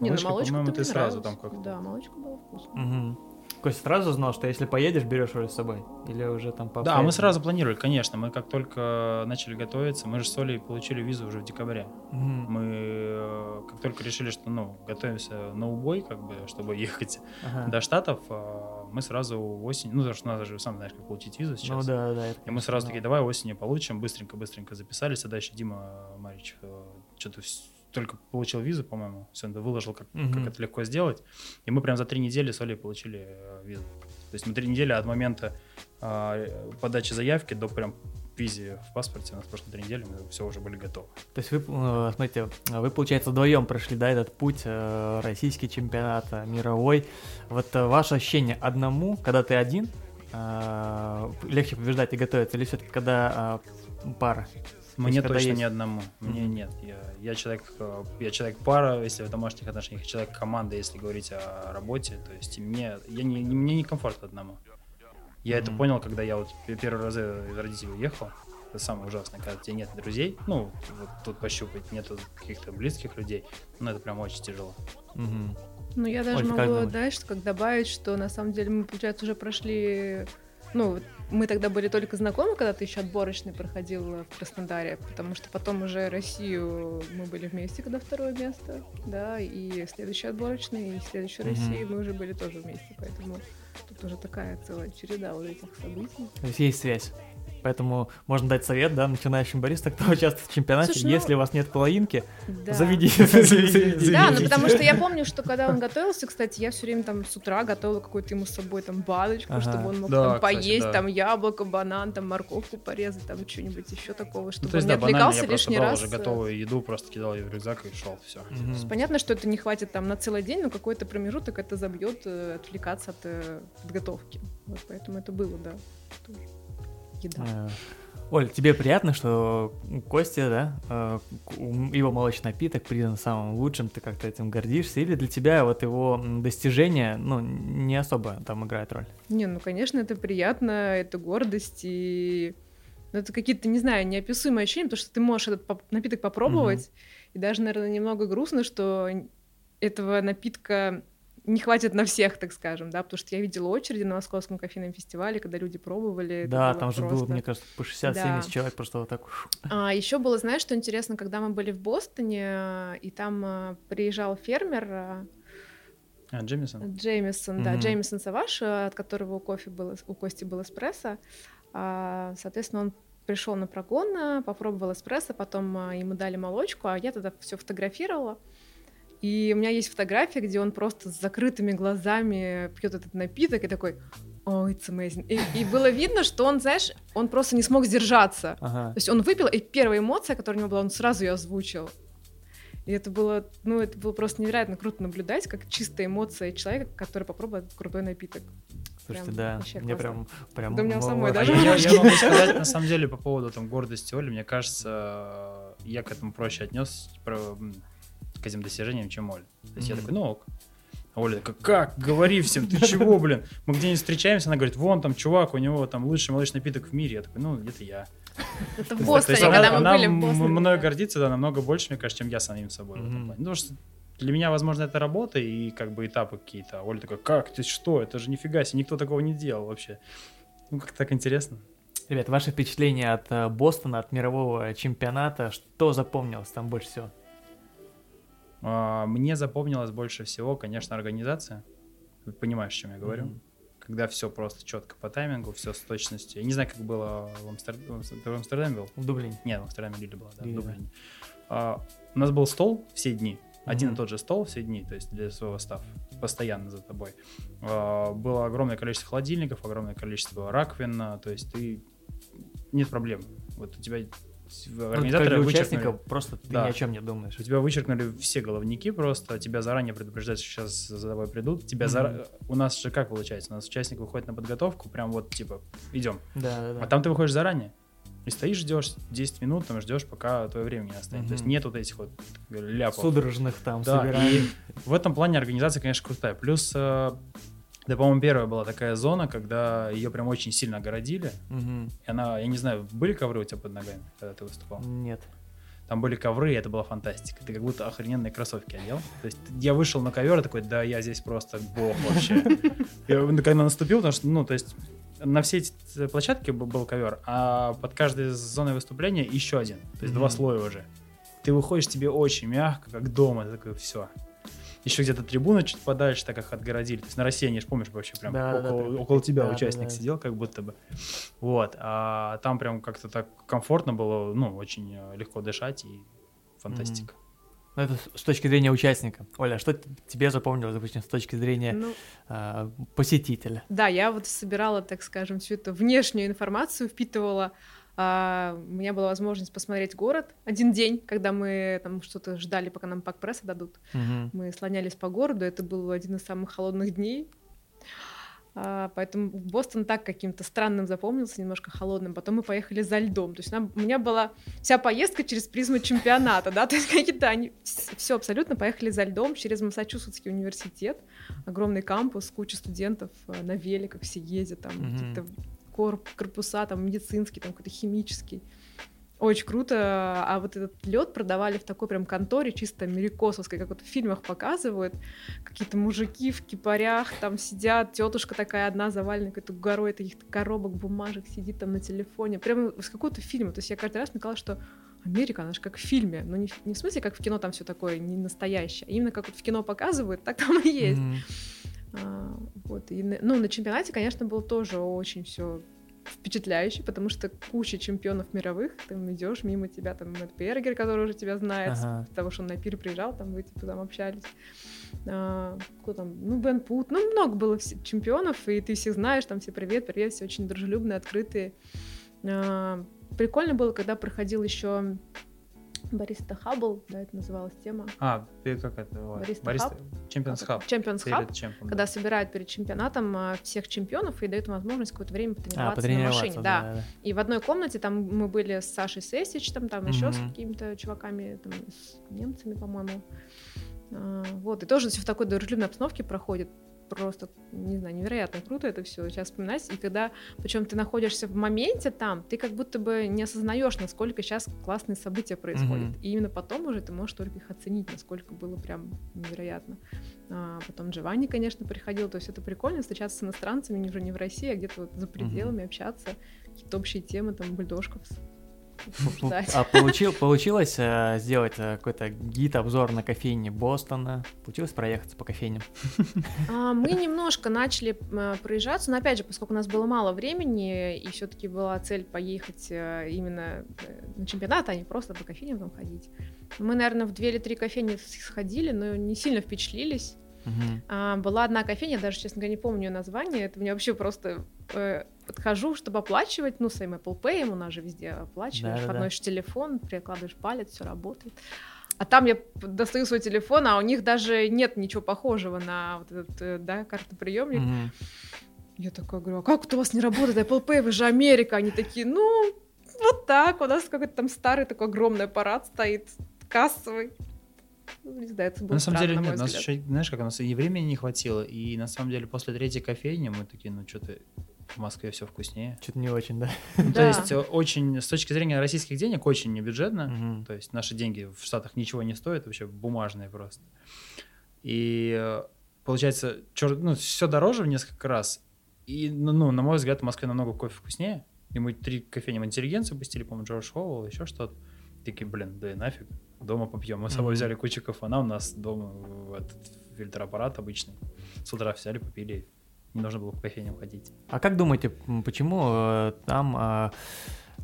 Не, ну Малышка, молочка по-моему, ты сразу там как-то. Да, молочка была вкусная. Угу. Костя сразу знал, что если поедешь, берешь Олю с собой? Или уже там по Да, мы сразу планировали, конечно. Мы как только начали готовиться, мы же с Олей получили визу уже в декабре. Мгм. Мы э, как только решили, что ну готовимся на убой, как бы, чтобы (laughs) ехать Ага. до Штатов, э, мы сразу осенью, ну потому что надо же сам знаешь, как получить визу Ну сейчас. да, да. это И мы сразу конечно, такие, давай осенью получим, быстренько-быстренько записались, а дальше Дима Марич что-то только получил визу, по-моему, все, выложил, как, Мгм. как это легко сделать, и мы прям за три недели с Олей получили э, визу. То есть мы три недели от момента а, подачи заявки до прям визе в паспорте, у нас прошло три недели, мы все уже были готовы. То есть вы, э, смотрите, вы, получается, вдвоем прошли, да, этот путь, э, российский чемпионат, э, мировой. Вот э, ваше ощущение одному, когда ты один, э, легче побеждать и готовиться, или все-таки когда э, пара? Мне когда точно есть- ни одному. Мне Мгм. нет. Я, я человек, э, я человек пара, если в домашних отношениях, человек команда, если говорить о работе. То есть мне, я не, не- мне некомфортно одному. Я это Мгм. понял, когда я вот первый раз из родителей уехал. Это самое ужасное, когда у тебя нет друзей. Ну, вот тут пощупать, нету каких-то близких людей. Ну, это прям очень тяжело. Мгм. Ну, я даже Оль, ты как могу, думаешь? знаешь, как добавить, что на самом деле мы, получается, уже прошли... Ну, мы тогда были только знакомы, когда ты еще отборочный проходил в Краснодаре, потому что потом уже Россию мы были вместе, когда второе место, да, и следующий отборочный, и следующую Мгм. Россию мы уже были тоже вместе, поэтому тут уже такая целая череда вот этих событий. То есть есть связь. Поэтому можно дать совет, да, начинающим баристам, кто участвует в чемпионате. Слушай, ну- Если у вас нет половинки, Да. (laughs) заведите. заведите. Да, ну потому что я (laughs) помню, что когда он готовился, кстати, я все время там с утра готовила какую-то ему с собой там баночку, Ага. чтобы он мог Да, там кстати, поесть, да. там яблоко, банан, там морковку порезать, там что-нибудь еще такого, чтобы Ну, то есть, он не отвлекался я лишний раз. уже готовую еду, просто кидал ее в рюкзак и шел, все. Мгм. То есть Понятно, что это не хватит там на целый день, но какой-то промежуток это забьет э, отвлекаться от э, подготовки. Вот поэтому это было, да. тоже Еда. Э, Оль, тебе приятно, что Костя, да, э, его молочный напиток признан самым лучшим, ты как-то этим гордишься, или для тебя вот его м, достижения, ну, не особо там играют роль? Не, ну, конечно, это приятно, это гордость и... ну, это какие-то, не знаю, неописуемые ощущения, потому что ты можешь этот поп- напиток попробовать, и даже, наверное, немного грустно, что этого напитка не хватит на всех, так скажем, да, потому что я видела очереди на Московском кофейном фестивале, когда люди пробовали. да, было там же было, просто- мне кажется, по 60-70 Да. человек просто вот так. А еще было, знаешь, что интересно, когда мы были в Бостоне, и там э, приезжал фермер э, А, Джемисон? Джеймисон, да, Мгм. Джеймисон Саваш, э, от которого у кофе был, у Кости был эспрессо. А, Соответственно, он пришел на прогон, э, попробовал эспрессо, потом э, ему дали молочку, а я тогда все фотографировала. И у меня есть фотография, где он просто с закрытыми глазами пьет этот напиток и такой, о, it's amazing. И, и было видно, что он, знаешь, он просто не смог сдержаться. Ага. То есть он выпил, и первая эмоция, которая у него была, он сразу ее озвучил. И это было, ну, это было просто невероятно круто наблюдать, как чистая эмоция человека, который попробует крутой напиток. Слушайте, Прям да, мне классно. прям, прям... Да у меня самой даже (laughs) я, я- могу сказать, (laughs) на самом деле, по поводу там гордости Оли, мне кажется, я к этому проще отнес про, м, к этим достижениям, чем Оля. То есть я Мгм. такой, ну ок. А Оля такая, как? (laughs) Говори всем, ты чего, блин? Мы где-нибудь встречаемся, она говорит, вон там чувак, у него там лучший молочный напиток в мире. Я такой, ну, это я. Это в То Бостоне, она, когда мы она были в м- Бостоне. мной гордится, да, намного больше, мне кажется, чем я самим собой. Потому что для меня, возможно, это работа и как бы этапы какие-то. А Оля такая, как? Ты что? Это же нифига себе, никто такого не делал вообще. Ну, как так интересно. Ребят, ваши впечатления от э, Бостона, от мирового чемпионата, что запомнилось там больше всего? А, Мне запомнилось больше всего, конечно, организация. Понимаешь, о чем я говорю? Мгм. Когда все просто четко по таймингу, все с точностью. Я не знаю, как было в Амстердаме. Ты в Амстердаме был? В Дублине. Нет, в Амстердаме Лиля была, да, Лиля, в. Дублине. А, у нас был стол все дни. Один Мгм. и тот же стол все дни, то есть для своего стаффа, постоянно за тобой. А, было огромное количество холодильников, огромное количество раковин, а, то есть ты... Нет проблем. Вот у тебя организаторы вычеркнули- участника просто ты Да. ни о чем не думаешь. у тебя вычеркнули все головники просто, тебя заранее предупреждают, что сейчас за тобой придут. Тебя Мгм. зара- У нас же как получается? У нас участник выходит на подготовку, прям вот типа, идем. Да, да, да. А там ты выходишь заранее. И стоишь, ждешь 10 минут, там ждешь, пока твое время не настанет. То есть нет вот этих вот ляпов. Судорожных там Да, собираем. и в этом плане организация, конечно, крутая. Плюс, э, да, по-моему, первая была такая зона, когда ее прям очень сильно огородили. Мгм. И она, я не знаю, были ковры у тебя под ногами, когда ты выступал? Нет. Там были ковры, и это была фантастика. Ты как будто охрененные кроссовки одел. То есть я вышел на ковер и такой, да, я здесь просто бог вообще. Я ну, когда наступил, потому что, ну, то есть на все эти площадки б- был ковер, а под каждой зоной выступления еще один. То есть два Мгм. слоя уже. Ты выходишь, тебе очень мягко, как дома, ты такой, все. Еще где-то трибуна чуть подальше, так как отгородили. То есть на России, помнишь, вообще прям Да, да, да, около, около тебя Да, участник да. сидел, как будто бы. Вот. А там прям как-то так комфортно было, ну, очень э, легко дышать и фантастика. Ну, это с- точки зрения участника. Оля, а что тебе запомнилось, допустим, с точки зрения Ну, а, посетителя? Да, я вот собирала, так скажем, всю эту внешнюю информацию, впитывала. А, у меня была возможность посмотреть город один день, когда мы там что-то ждали, пока нам пак пресса дадут. Мгм. Мы слонялись по городу, это был один из самых холодных дней. А, поэтому Бостон так каким-то странным запомнился, немножко холодным. Потом мы поехали за льдом. То есть нам- у меня была вся поездка через призму чемпионата, да, (laughs) то есть какие-то они все абсолютно поехали за льдом через Массачусетский университет, огромный кампус, куча студентов э, на великах все ездят, там Мгм. Корпуса, там медицинский, там какой-то химический. Очень круто. А вот этот лед продавали в такой прям конторе, чисто америкосовской, как вот в фильмах показывают. Какие-то мужики в кипарях там сидят, тетушка такая одна заваленная какой-то горой каких-то коробок, бумажек, сидит там на телефоне. Прямо из какого-то фильма. То есть я каждый раз казалось, что Америка, она же как в фильме. Но не, в- не в смысле, как в кино там все такое не настоящее. а именно как вот в кино показывают, так там и есть. Мгм. А, вот, и, ну, на чемпионате, конечно, было тоже очень все впечатляюще, потому что куча чемпионов мировых, ты идешь мимо тебя, там, Мэтт Пергер, который уже тебя знает, Ага. того, что он на пир приезжал, там, вы, типа, там общались. А, кто там? Ну, Бен Пут, ну, много было чемпионов, и ты всех знаешь, там, все привет, привет, все очень дружелюбные, открытые. А, прикольно было, когда проходил еще Бариста Хаббл, да, это называлась тема. А, ты как это? Barista Barista- Hub? Champions Hub. Champions Hub. Когда да. собирают перед чемпионатом а, всех чемпионов и дают возможность какое-то время А, потренироваться, на потренироваться, машине. да. Да. да. И в одной комнате там мы были с Сашей Сесич, там, там еще с какими-то чуваками, там, с немцами, по-моему. А, вот, и тоже все в такой дружелюбной обстановке проходит. Просто, не знаю, невероятно круто это все сейчас вспоминать. И когда, причем ты находишься в моменте там, ты как будто бы не осознаешь, насколько сейчас классные события происходят. Мгм. И именно потом уже ты можешь только их оценить, насколько было прям невероятно. А, потом Джованни, конечно, приходил. То есть это прикольно встречаться с иностранцами, не уже не в России, а где-то вот за пределами общаться, какие-то общие темы, там, бульдожков А получил, получилось э, сделать э, какой-то гид-обзор на кофейне Бостона? Получилось проехаться по кофейням? А, Мы немножко начали а, проезжаться, но опять же, поскольку у нас было мало времени, и все-таки была цель поехать э, именно э, на чемпионат, а не просто по кофейням там ходить. Мы, наверное, в две или три кофейни сходили, но не сильно впечатлились. А, была одна кофейня, даже, честно говоря, не помню ее название. Это мне вообще просто э, подхожу, чтобы оплачивать, ну, своим Apple Pay, у нас же везде оплачиваешь, Да-да-да. подносишь телефон, прикладываешь палец, все работает. А там я достаю свой телефон, а у них даже нет ничего похожего на вот этот, э, да, картоприемник. Мгм. Я такая говорю, а как это у вас не работает Apple Pay, вы же Америка. Они такие, ну, вот так, у нас какой-то там старый такой огромный аппарат стоит, кассовый. Не знаю, это было На самом странно, деле, на нет, у нас еще, знаешь, как у нас и времени не хватило, и на самом деле после третьей кофейни мы такие, ну что-то в Москве все вкуснее. Что-то не очень, да? Ну, (laughs) То есть э, очень, с точки зрения российских денег, очень небюджетно. Мгм. То есть наши деньги в Штатах ничего не стоят, вообще бумажные просто. И э, получается, чёр- ну, все дороже в несколько раз. И, ну, ну, на мой взгляд, в Москве намного кофе вкуснее. И мы три кофейни в интеллигенцию пустили, по-моему, Джордж Хоуэлл, еще что-то. Такие, блин, да и нафиг, дома попьем. Мы с собой взяли кучу кафана, у нас дома этот фильтр-аппарат обычный. С утра взяли, попили. Не нужно было по кофейням ходить. А как думаете, почему э, там, э,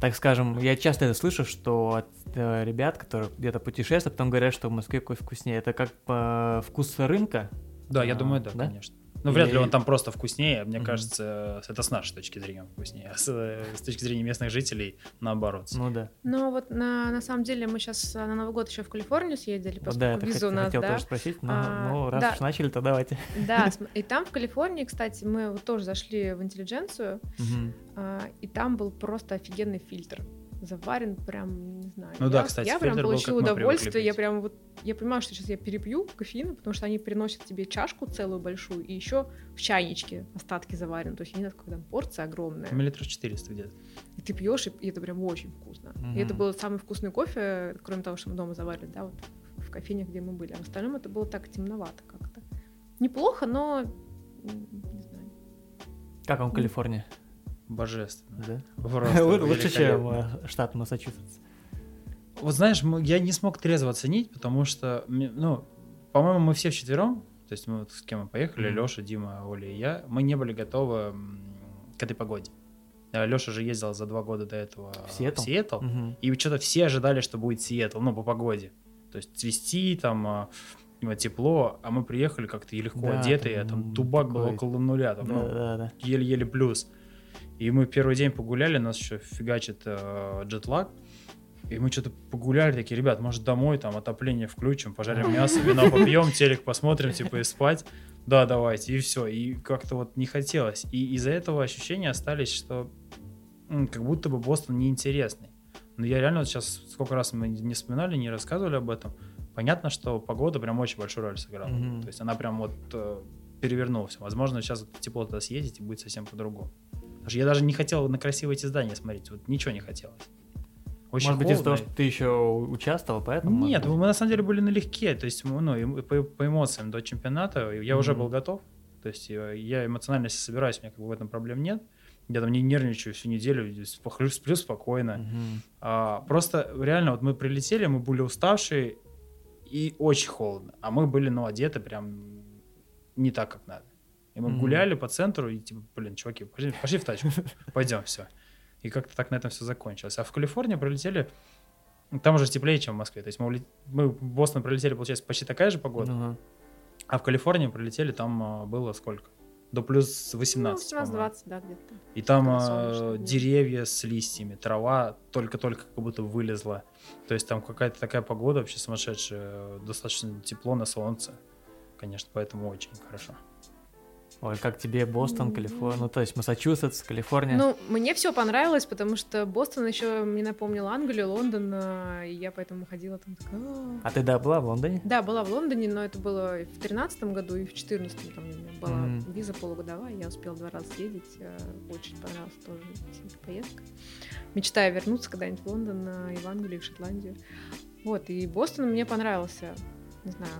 так скажем, я часто это слышу, что от э, ребят, которые где-то путешествуют, потом говорят, что в Москве кофе вкуснее. Это как по вкус рынка? Да, я А, думаю, да, да? конечно. Ну, вряд ли он там просто вкуснее. Мне Мгм. кажется, это с нашей точки зрения вкуснее. А с, э, с точки зрения местных жителей, наоборот. Ну да. Ну вот на, на самом деле мы сейчас на Новый год еще в Калифорнию съездили, поскольку да, это хот- у нас, хотел да. тоже спросить, но А, ну, раз да. уж начали, то давайте. Да, (laughs) и там в Калифорнии, кстати, мы вот тоже зашли в интеллигенцию, Мгм. а, и там был просто офигенный фильтр. Заварен прям, не знаю. Ну я, да, кстати, Я прям был, получила удовольствие, я прям вот, я понимаю, что сейчас я перепью кофеина, потому что они приносят тебе чашку целую большую, и еще в чайничке остатки заварены, то есть я не знаю, какая там порция огромная. Миллилитров 400 где-то. И ты пьешь, и, и это прям очень вкусно. И это был самый вкусный кофе, кроме того, что мы дома заварили, да, вот в кофейнях, где мы были. А в остальном это было так темновато как-то. Неплохо, но не знаю. Как вам Калифорния? Божественно. Да? (laughs) Лучше, чем э, штат Массачусетс. Вот знаешь, я не смог трезво оценить, потому что, ну, по-моему, мы все вчетвером, то есть мы вот с кем мы поехали, Мгм. Леша, Дима, Оля и я, мы не были готовы к этой погоде. Леша же ездил за два года до этого В Сиэтл? в Сиэтл, Мгм. и что-то все ожидали, что будет Сиэтл, ну, по погоде. То есть цвести, там, а, тепло, а мы приехали как-то и легко Да, одетые, а там там тубак был такой- около нуля, там, ну, Да, да, да. еле-еле плюс. И мы первый день погуляли, нас еще фигачит э, джетлаг. И мы что-то погуляли, такие, ребят, может домой, там отопление включим, пожарим мясо, вино попьем, (laughs) телек посмотрим, типа и спать. Да, давайте, и все. И как-то вот не хотелось. И из-за этого ощущения остались, что как будто бы Бостон неинтересный. Но я реально вот сейчас, сколько раз мы не вспоминали, не рассказывали об этом, понятно, что погода прям очень большую роль сыграла. Мгм. То есть она прям вот э, перевернула всё. Возможно, сейчас вот тепло туда съездить и будет совсем по-другому. Потому что я даже не хотел на красивые эти здания смотреть, вот ничего не хотелось. Очень Может быть, из-за того, холодно. что ты еще участвовал, поэтому? Нет, мы на самом деле были налегке, то есть ну, по, по эмоциям до чемпионата я уже Мгм. был готов, то есть я эмоционально если собираюсь, у меня как бы в этом проблем нет, я там не нервничаю всю неделю, сплю, сплю спокойно. Мгм. А, просто реально вот мы прилетели, мы были уставшие и очень холодно, а мы были, ну, одеты прям не так, как надо. И мы Мгм. гуляли по центру и типа, блин, чуваки, пошли, пошли в тачку, (laughs) пойдем, все. И как-то так на этом все закончилось. А в Калифорнию прилетели, там уже теплее, чем в Москве. То есть мы, уле- мы в Бостон прилетели, получается, почти такая же погода, Ага. а в Калифорнию прилетели, там а, было сколько? До плюс 18, Ну, по-моему. 18-20, да, где-то. И там а, да. деревья с листьями, трава только-только как будто вылезла. То есть там какая-то такая погода вообще сумасшедшая, достаточно тепло на солнце. Конечно, поэтому очень хорошо. Ой, как тебе Бостон. Калифорния, ну, то есть Массачусетс, Калифорния? Ну, мне все понравилось, потому что Бостон еще мне напомнил Англию, Лондон, а, и я поэтому ходила там такая... «А». А ты, да, была в Лондоне? Да, была в Лондоне, но это было и в тринадцатом году, и в четырнадцатом там у меня была Мгм. виза полугодовая, я успела два раза съездить, э, очень понравилась тоже поездка. Мечтаю вернуться когда-нибудь в Лондон, а, и в Англию, и в Шотландию. Вот, и Бостон мне понравился, не знаю,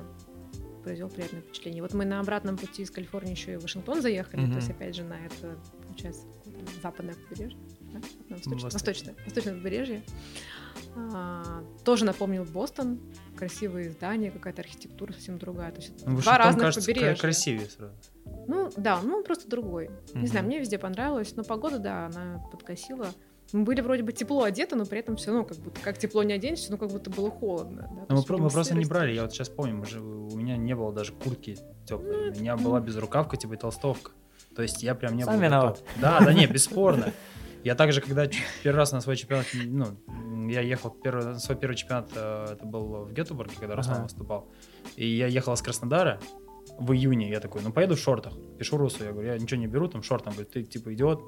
произвел приятное впечатление. Вот мы на обратном пути из Калифорнии еще и в Вашингтон заехали, Мгм. то есть опять же на это, получается, западное побережье, да? Западное, восточное, Восточное. восточное, восточное побережье. А, тоже напомнил Бостон, красивые здания, какая-то архитектура совсем другая. То есть Ну, два разных кажется побережья. красивее сразу. Ну да, ну он просто другой. Не знаю, мне везде понравилось, но погода, да, она подкосила. Мы были вроде бы тепло одеты, но при этом все равно как будто как тепло не оденешься, но как будто было холодно. да. Но мы, видимо, мы просто не брали. Я вот сейчас помню, мы же, у меня не было даже куртки теплой. Ну, у меня это- была безрукавка, типа и толстовка. То есть я прям не Сам был виноват. готов. Да, да, не, (laughs) бесспорно. Я также, когда первый раз на свой чемпионат, ну, я ехал первый, на свой первый чемпионат, э, это был в Гетеборге, когда Руслан Ага. выступал. И я ехал из Краснодара в июне, я такой, ну, поеду в шортах. Пишу Русу, я говорю, я ничего не беру, там, шорт, он говорит, ты, типа, идиот,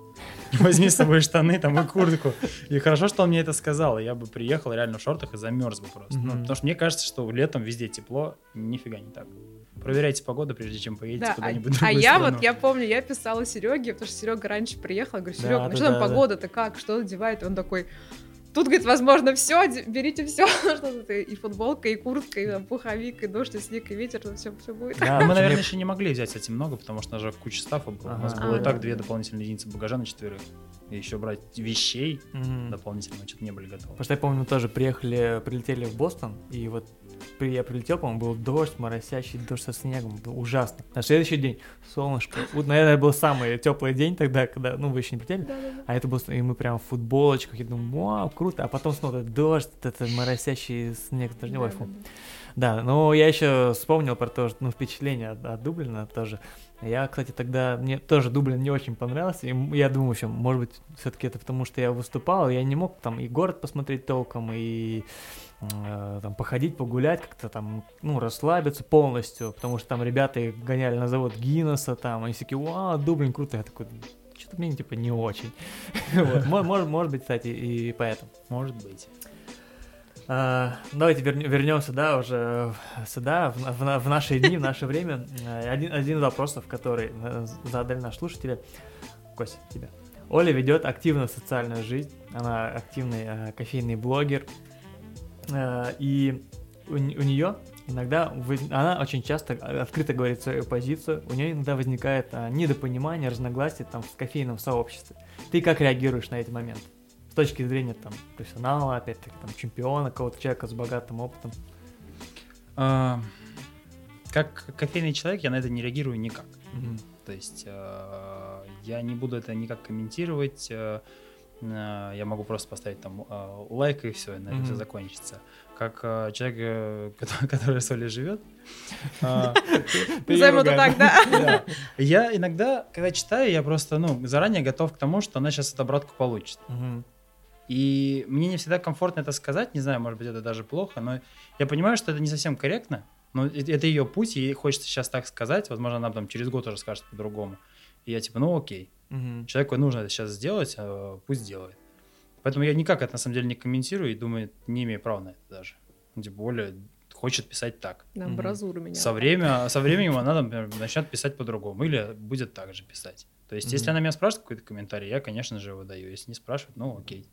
(laughs) возьми с собой штаны, там, и куртку. И хорошо, что он мне это сказал, и я бы приехал реально в шортах и замерз бы просто. Ну, Мгм. потому что мне кажется, что летом везде тепло, нифига не так. Проверяйте погоду, прежде чем поедете Да, а, куда-нибудь а другую я страну. вот, я помню, я писала Сереге, потому что Серега раньше приехал, я говорю, Да, Серега, да, ну что там да, да. погода-то как, что надевает? И он такой, тут, говорит, возможно, все, берите все, (laughs) что-то и футболка, и куртка, и там, пуховик, и дождь, и снег, и ветер, все, все будет. Да, А мы, (laughs) наверное, еще не могли взять, кстати, много, потому что у нас же куча стафа было. У нас было А, и так да, две дополнительные единицы багажа на четверых. И еще брать вещей дополнительно мы что-то не были готовы. Потому что я помню, тоже приехали, прилетели в Бостон, и вот я прилетел, по-моему, был дождь, моросящий дождь со снегом, был ужасно. На следующий день солнышко. Вот, наверное, был самый теплый день тогда, когда, ну, вы еще не прилетели, а это был, и мы прям в футболочках, и думаю, вау, круто, а потом снова этот дождь, это моросящий снег, дождевой фу. Да-да-да. Да, но я еще вспомнил про то, что, ну, впечатление от, от Дублина тоже. Я, кстати, тогда, мне тоже Дублин не очень понравился, и я думаю, еще, может быть, все-таки это потому, что я выступал, я не мог там и город посмотреть толком, и там походить, погулять, как-то там, ну, расслабиться полностью, потому что там ребята гоняли на завод Гиннесса, там, они такие, вау, Дублин круто, я такой, что-то мне типа не очень. (laughs) Вот. Может, может быть, кстати, и поэтому. Может быть. А, Давайте верн- вернемся, да, уже сюда, в, на- в на- в наши дни, в наше время. А, Один, один из вопросов, который э, задали наши слушатели. Костя, тебя. Оля ведет активную социальную жизнь, она активный э, кофейный блогер, Э, и у, нее иногда, она очень часто открыто говорит свою позицию, у нее иногда возникает а, недопонимание, разногласия там в кофейном сообществе. Ты как реагируешь на эти моменты? С точки зрения там профессионала, опять-таки там чемпиона, какого-то человека с богатым опытом. А, Как кофейный человек я на это не реагирую никак. Мгм. То есть э, я не буду это никак комментировать. Э, Я могу просто поставить там э, лайк и все, на этом все закончится. Как э, человек, (laughs) который- который с Олей живет. (laughs) Назовем это так, (laughs) да? Я иногда, когда читаю, я просто, ну, заранее готов к тому, что она сейчас эту обратку получит. И мне не всегда комфортно это сказать, не знаю, может быть, это даже плохо, но я понимаю, что это не совсем корректно, но это ее путь, и ей хочется сейчас так сказать, возможно, она там через год уже скажет по-другому. И я типа, ну окей, Мгм. человеку нужно это сейчас сделать, э, пусть делает. Поэтому я никак это на самом деле не комментирую и думаю, не имею права на это даже. Тем более хочет писать так. На амбразуру меня. Со, время, со временем она, например, начнет писать по-другому или будет так же писать. То есть, если Мгм. она меня спрашивает какой-то комментарий, я, конечно же, его даю. Если не спрашивает, ну окей.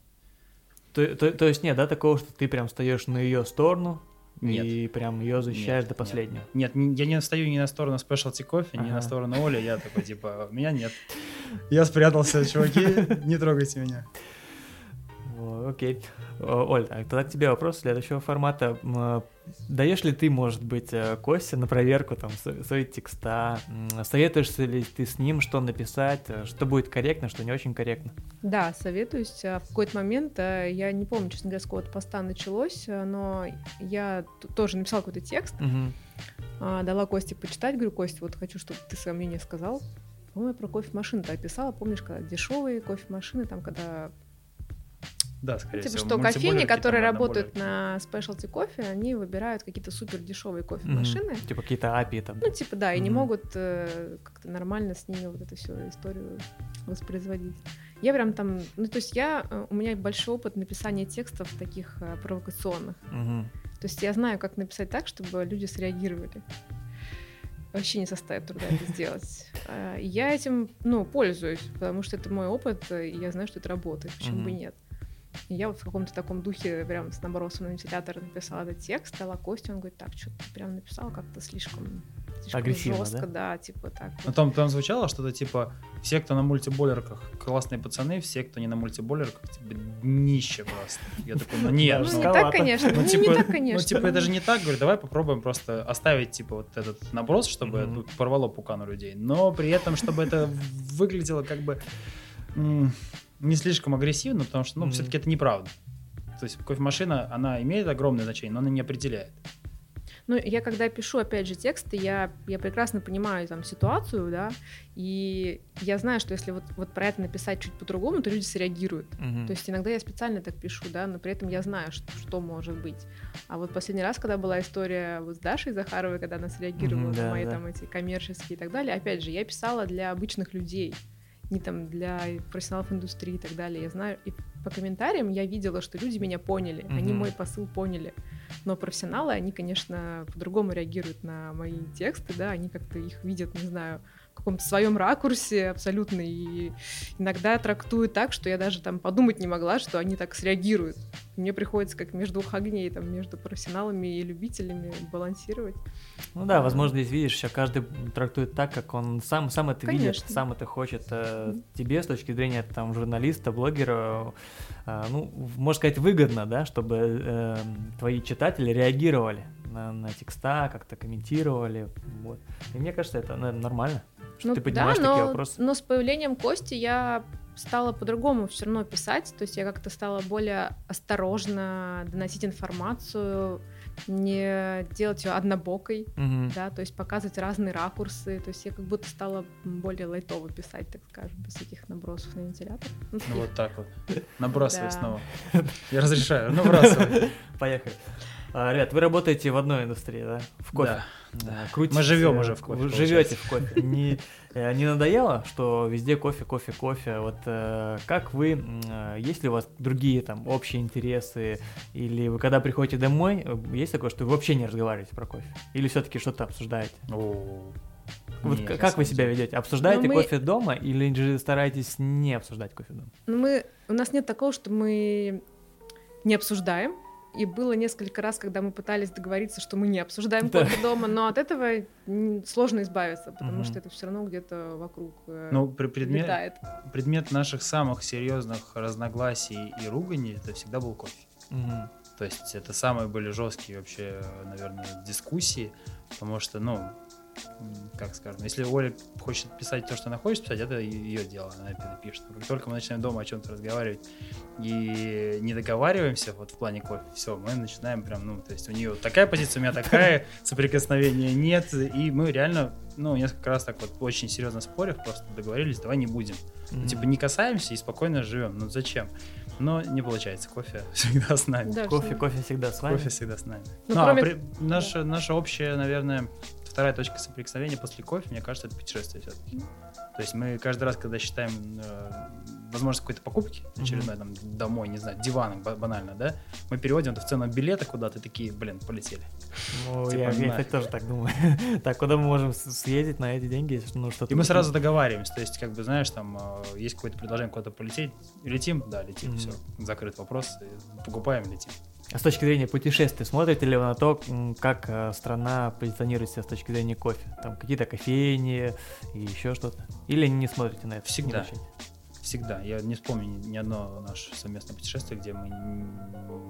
То, то- то есть нет, да, такого, что ты прям встаешь на ее сторону Нет. и прям ее защищаешь Нет, до нет. последнего. Нет, н- я не стою ни на сторону specialty ни Ага. на сторону Оли. Я такой, типа, меня нет. Я спрятался, чуваки, (laughs) не трогайте меня. Окей. Оль, а тогда к тебе вопрос следующего формата. А, Даешь ли ты, может быть, э, Косте на проверку там свои текста? Советуешься ли ты с ним, что написать, э, что будет корректно, что не очень корректно? Да, советуюсь. А В какой-то момент, э, я не помню, честно говоря, с какого-то поста началось, но я тоже написала какой-то текст, а, дала Косте почитать, говорю, Костя, вот хочу, чтобы ты свое мнение сказал. По-моему, я про кофемашины-то описала, помнишь, когда дешевые кофемашины, там, когда Да, скорее Типа, всего. что кофейни, там которые работают более- на спешлти кофе, они выбирают какие-то супер дешевые кофемашины. Типа какие-то API там. Ну, типа, да, и не Мгм. могут э, как-то нормально с ними вот эту всю историю воспроизводить. Я прям там, ну, то есть я, э, у меня большой опыт написания текстов таких э, провокационных. Мгм. То есть я знаю, как написать так, чтобы люди среагировали. Вообще не составит труда это сделать. А, Я этим, ну, пользуюсь, потому что это мой опыт, и я знаю, что это работает, почему бы нет. И я вот в каком-то таком духе прям с набросом на вентилятор написала этот текст, дала Костю, он говорит, так, что ты прям написал как-то слишком, слишком Агрессивно, жестко, да? да? типа так. Ну вот». там, там звучало что-то типа все, кто на мультиболлерках, классные пацаны, все, кто не на мультиболлерках, типа днище просто. Я такой, ну нет. Ну, не так, конечно, Ну, ну, типа, не так, ну, конечно. типа, это же не так, говорю, давай попробуем просто оставить, типа, вот этот наброс, чтобы ну, порвало пукану людей, но при этом, чтобы это выглядело как бы не слишком агрессивно, потому что, ну, Мгм. все-таки это неправда. То есть кофемашина, она имеет огромное значение, но она не определяет. Ну, я когда пишу, опять же, тексты, я, я прекрасно понимаю там ситуацию, да, и я знаю, что если вот, вот про это написать чуть по-другому, то люди среагируют. Мгм. То есть иногда я специально так пишу, да, но при этом я знаю, что, что может быть. А вот последний раз, когда была история вот с Дашей Захаровой, когда она среагировала Мгм, на да, мои да. там эти коммерческие и так далее, опять же, я писала для обычных людей, не там для профессионалов индустрии и так далее. Я знаю, и по комментариям я видела, что люди меня поняли, они Мгм. мой посыл поняли. Но профессионалы, они, конечно, по-другому реагируют на мои тексты, да, они как-то их видят, не знаю, каком-то своем ракурсе абсолютно, и иногда трактуют так, что я даже там подумать не могла, что они так среагируют. Мне приходится как между двух огней, там, между профессионалами и любителями балансировать. Ну да, возможно, здесь видишь, сейчас каждый трактует так, как он сам, сам это видит, Конечно. сам это хочет. Э. Тебе с точки зрения там журналиста, блогера, э, ну, можно сказать, выгодно, да, чтобы э, твои читатели реагировали на, на текста, как-то комментировали. Вот. И мне кажется, это наверное, нормально. Что Ну ты поднимаешь да, такие но, вопросы. но с появлением Кости я стала по-другому все равно писать, то есть я как-то стала более осторожно доносить информацию, не делать ее однобокой, Мгм. да, то есть показывать разные ракурсы, то есть я как будто стала более лайтово писать, так скажем, без этих набросов на вентилятор. Ну, Ну вот так вот. (laughs) Набрасывай Да. снова. Я разрешаю, набрасывай. Поехали. А, ребят, вы работаете в одной индустрии, да? В кофе. Да. Крутите- Мы живем уже в кофе, Вы живете в кофе. Не, э, не надоело, что везде кофе, кофе, кофе? Вот э, как вы, э, есть ли у вас другие там общие интересы? Или вы когда приходите домой, э, есть такое, что вы вообще не разговариваете про кофе? Или все-таки что-то обсуждаете? О, Вот нет, как вы себя ведете? Обсуждаете Ну, мы- кофе дома или же стараетесь не обсуждать кофе дома? Ну, мы, у нас нет такого, что мы не обсуждаем. И было несколько раз, когда мы пытались договориться, что мы не обсуждаем Да. кофе дома, но от этого сложно избавиться, потому Мгм. что это все равно где-то вокруг э, Ну, при- предмет, витает. предмет наших самых серьезных разногласий и руганий это всегда был кофе. Мгм. То есть это самые были жесткие вообще, наверное, дискуссии, потому что, ну, как скажем, если Оля хочет писать то, что она хочет писать, это ее дело, она это пишет. Как только мы начинаем дома о чем-то разговаривать и не договариваемся вот в плане кофе, все, мы начинаем прям, ну, то есть у нее такая позиция, у меня такая, (laughs) соприкосновения нет, и мы реально, ну, несколько раз так вот очень серьезно спорив, просто договорились, давай не будем. Мгм. Типа не касаемся и спокойно живем. Ну зачем? Но не получается. Кофе (laughs) всегда с нами. Да, Кофе, кофе всегда с вами. Кофе всегда с нами. Ну, Ну, а кроме- при- наша, наша общая, наверное, вторая точка соприкосновения после кофе, мне кажется, это путешествие все-таки. То есть мы каждый раз, когда считаем э, возможность какой-то покупки, очередной там домой, не знаю, диван ба- банально, да, мы переводим это в цену билета куда-то, такие, блин, полетели. Ну, Типа, я, я, кстати, тоже так думаю. (laughs) так, куда мы можем съездить на эти деньги, если, ну, что-то... И мы сразу договариваемся, то есть, как бы, знаешь, там э, есть какое-то предложение куда-то полететь, летим, да, летим, Мгм. все, закрыт вопрос, покупаем, летим. С точки зрения путешествий, смотрите ли вы на то, как э, страна позиционирует себя с точки зрения кофе? Там какие-то кофейни и еще что-то? Или не смотрите на это? не Всегда. изучаете? Всегда. Я не вспомню ни, одно наше совместное путешествие, где мы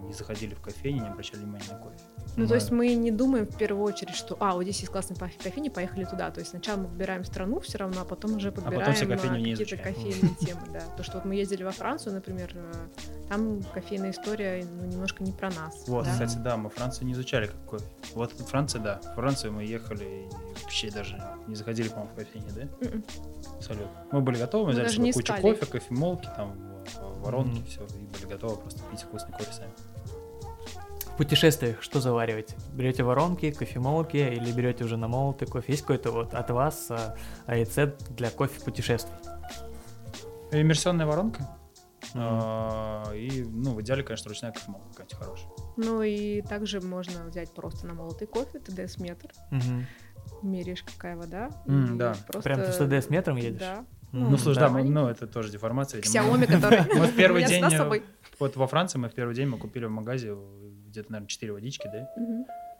не заходили в кофейню, не обращали внимания на кофе. Ну, Мы- то есть мы не думаем в первую очередь, что, а, вот здесь есть классная кофе- кофейня, поехали туда. То есть сначала мы выбираем страну все равно, а потом уже подбираем все а, кофейни не какие-то кофейные (laughs) темы, да. То, что вот мы ездили во Францию, например, э, там кофейная история ну, немножко не про нас. Вот, да. кстати, да, мы Францию не изучали как кофе. Вот Франция, да. В Францию мы ехали и вообще даже не заходили, по-моему, в кофейне, да? Мгм. Абсолютно. Мы были готовы, мы Мы взяли даже с собой не кучу искали. кофе, кофемолки, там, воронки, все, и были готовы просто пить вкусный кофе сами. В путешествиях что завариваете? Берете воронки, кофемолки или берете уже намолотый кофе? Есть какой-то вот от вас а, а, рецепт для кофе путешествий? Иммерсионная воронка. А, И, ну, в идеале, конечно, ручная кофемолка какая-нибудь хорошая. Ну и также можно взять просто намолотый кофе, ТДС-метр, Мгм. меряешь, какая вода. И да. просто... Прям ты с ТДС-метром едешь? Да. М, Ну, слушай, да. мы- ну, это тоже деформация. Xiaomi, который (laughs) Мы в первый день, э, вот во Франции мы в первый день мы купили в магазе где-то, наверное, 4 водички, да?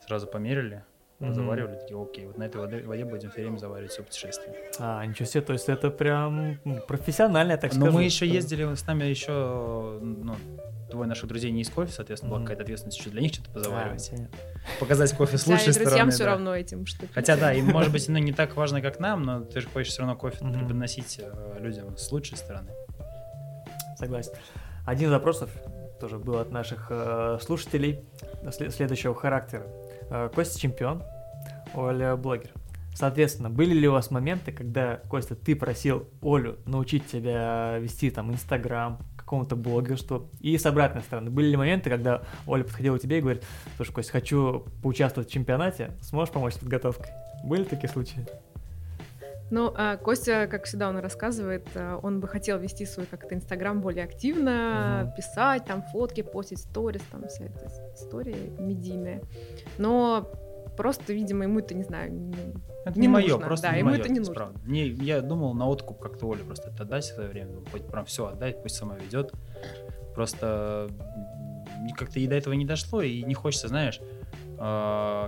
Сразу померили, Мгм. заваривали, такие, окей, вот на этой воде, воде будем все время заваривать все путешествие. А, ничего себе, то есть это прям м, профессионально, я так Но скажу. мы еще что- ездили, с нами еще, ну, двое наших друзей не из кофе, соответственно, была Мгм. какая-то ответственность еще для них что-то А, позаваривать. понятно. Показать кофе с Да, лучшей друзьям стороны. все да. равно этим, что. Хотя да, им может быть (laughs) ну, не так важно, как нам, но ты же хочешь все равно кофе Мгм. преподносить э, людям с лучшей стороны. Согласен. Один из вопросов тоже был от наших э, слушателей сле- следующего характера. Э, Костя чемпион, Оля блогер. Соответственно, были ли у вас моменты, когда, Костя, ты просил Олю научить тебя вести там Инстаграм, какому-то блогерству, и с обратной стороны, были ли моменты, когда Оля подходила к тебе и говорит, слушай, Костя, хочу поучаствовать в чемпионате, сможешь помочь с подготовкой? Были такие случаи? Ну, а Костя, как всегда, он рассказывает, а, он бы хотел вести свой как-то Инстаграм более активно, Мгм. писать там фотки, постить сторис, там вся эта история медийная. Но просто, видимо, ему это, не знаю, не- Это Не не, мое, нужно, просто да, не ему моё, это не нужно. правда. Мне, я думал на откуп как-то Оле просто это отдать в свое время. Хоть прям все отдать, пусть сама ведет. Просто как-то и до этого не дошло, и не хочется, знаешь,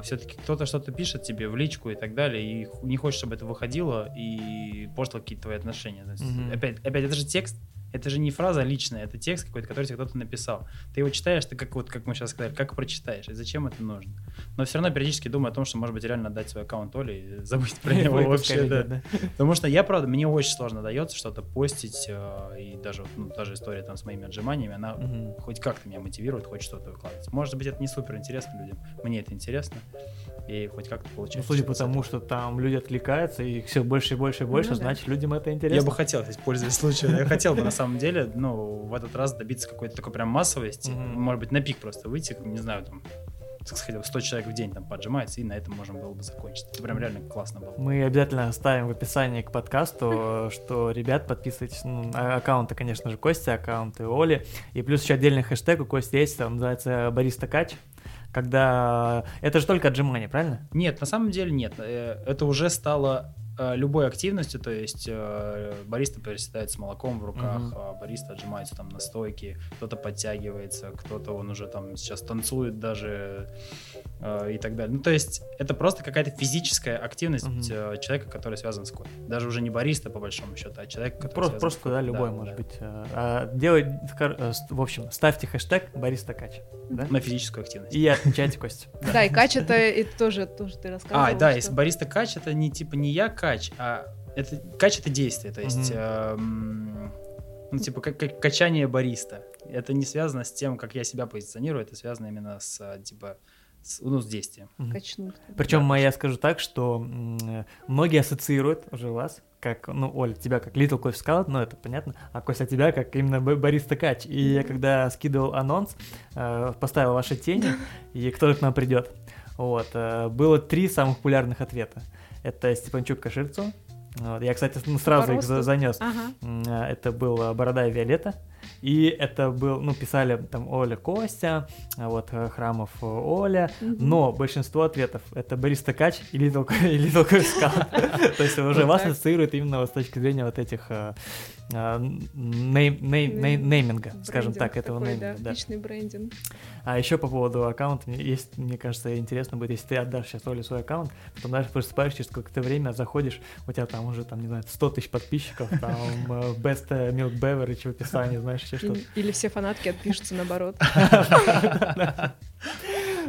все-таки кто-то что-то пишет тебе в личку и так далее, и не хочешь, чтобы это выходило и портило какие-то твои отношения. То есть, Мгм. опять, опять, это же текст, это же не фраза личная, это текст какой-то, который тебе кто-то написал. Ты его читаешь, ты как вот, как мы сейчас сказали, как прочитаешь, и зачем это нужно. Но все равно периодически думаю о том, что, может быть, реально отдать свой аккаунт Оле и (laughs) забыть про него вообще, да. Потому что я, правда, мне очень сложно дается что-то постить, э, и даже, вот, ну, история там с моими отжиманиями, она хоть как-то меня мотивирует, хоть что-то выкладывать. Может быть, это не супер интересно людям, мне это интересно, и хоть как-то Ну, получается. судя по тому, что там люди отвлекаются, и все больше и больше и больше, Ну да. значит, людям это интересно. Я бы хотел, пользуясь случаем, я хотел бы на самом деле, ну, в этот раз добиться какой-то такой прям массовости, Мгм. может быть, на пик просто выйти, не знаю, там, хотя бы 100 человек в день там поджимается, и на этом можно было бы закончить. Это прям реально классно было. Мы обязательно оставим в описании к подкасту, (laughs) что, ребят, подписывайтесь, ну, аккаунты, конечно же, Кости, аккаунты Оли, и плюс еще отдельный хэштег у Кости есть, он называется Бариста Кач, когда... Это же только отжимания, правильно? Нет, на самом деле нет. Э, Это уже стало э, любой активностью, то есть э, бариста приседает с молоком в руках, а бариста отжимается там на стойке, кто-то подтягивается, кто-то он уже там сейчас танцует даже э, и так далее. Ну, то есть это просто какая-то физическая активность э, человека, который связан с кофе. Даже уже не бариста, по большому счету, а человек, который Просто, связан просто с да, любой Да, может да. быть. э, а, э, с- в общем, ставьте хэштег Бариста Кач, да? На физическую активность. И отмечайте Костю. Да, и кач это, тоже, тоже ты рассказывал. А, да, если бариста кач, это не типа не я кач, а это кач это действие, то есть Мгм. эм, ну типа как, как качание бариста. Это не связано с тем, как я себя позиционирую, это связано именно с э, типа с, ну, с действием. Качнуть. Причем я скажу так, что м, э, многие ассоциируют уже вас, как, ну, Оль, тебя как Little Coffee Scout, ну, это понятно, а Костя тебя как именно Б- Бариста Кач. И я когда скидывал анонс, э, поставил ваши тени, и кто к нам придет. Вот, э, было три самых популярных ответа. Это Степанчук Каширцу. Вот, я, кстати, ну, сразу их занес. Ага. А, Это был Борода и Виолетта. И это был, ну, писали там Оля Костя, вот э, Храмов э, Оля. Мгм. Но большинство ответов это Борис Ткач и Little, (laughs) и Coffee Scout. (laughs) То есть уже вас так. ассоциирует именно с точки зрения вот этих э, нейм- нейм- ней- нейминга, скажем так, этого такой, нейминга. да, да. Личный брендинг. А еще по поводу аккаунта, есть, мне кажется, интересно будет, если ты отдашь сейчас Оле свой аккаунт, потом дальше просыпаешься через какое-то время, заходишь, у тебя там уже, там, не знаю, 100 тысяч подписчиков, там, (laughs) э, best milk beverage в описании, знаешь, еще что-то. Или, или все фанатки отпишутся наоборот. (laughs) (laughs)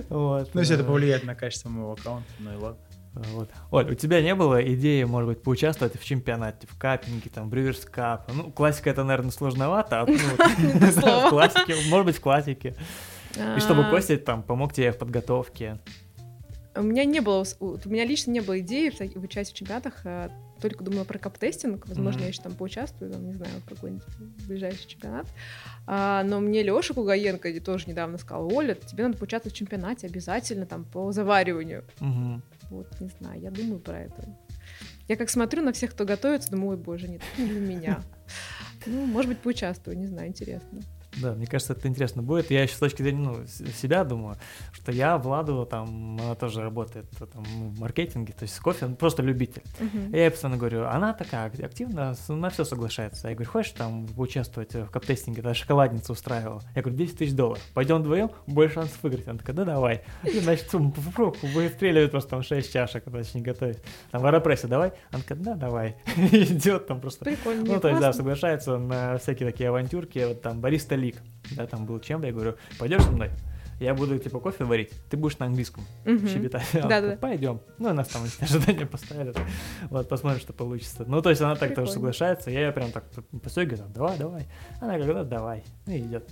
Вот. Ну, если это э, повлияет на качество моего аккаунта, ну и ладно. Вот. Оль, у тебя не было идеи, может быть, поучаствовать в чемпионате, в каппинге, там, Брюверс Кап? Ну, классика это, наверное, сложновато, а, ну, (laughs) в (laughs) классике, может быть, в классике. И чтобы А, Костя там помог тебе в подготовке. У меня не было, у меня лично не было идеи в участии в чемпионатах, а только думала про каптестинг, возможно, Мгм. я еще там поучаствую, там, не знаю, в какой-нибудь ближайший чемпионат. А, но мне Леша Кугаенко тоже недавно сказал, Оля, тебе надо поучаствовать в чемпионате обязательно там по завариванию. Мгм. Вот, не знаю, я думаю про это. Я как смотрю на всех, кто готовится, думаю, ой, боже, нет, не для меня. (laughs) Ну, может быть, поучаствую, не знаю, интересно. Да, мне кажется, это интересно будет. Я еще с точки зрения ну, себя думаю, что я, Владу, там, она тоже работает э, там, в маркетинге, то есть кофе, он просто любитель. Мгм. Я ей постоянно говорю, она такая ак- активно, на все соглашается. Я говорю, хочешь там поучаствовать в каптестинге, когда шоколадницу устраивала? Я говорю, 10 тысяч долларов. Пойдем вдвоем, больше шансов выиграть. Она такая, да давай. И, значит, выстреливает просто там 6 чашек, точнее готовить. Там в аэропрессе давай. Она такая, да, давай. (laughs) И идет там просто. Прикольно. Ну, то есть, да, соглашается на всякие такие авантюрки, вот там Бариста Лик, да, там был чем, я говорю, пойдешь со мной? Я буду типа кофе варить, ты будешь на английском Мгм. щебетать. Да-да. такая, Пойдем. Ну, и нас там ожидания поставили. Вот, посмотрим, что получится. Ну, то есть она так тоже Прикольно. соглашается. Я ее прям так постегиваю, давай, давай. Она да, давай. И идет.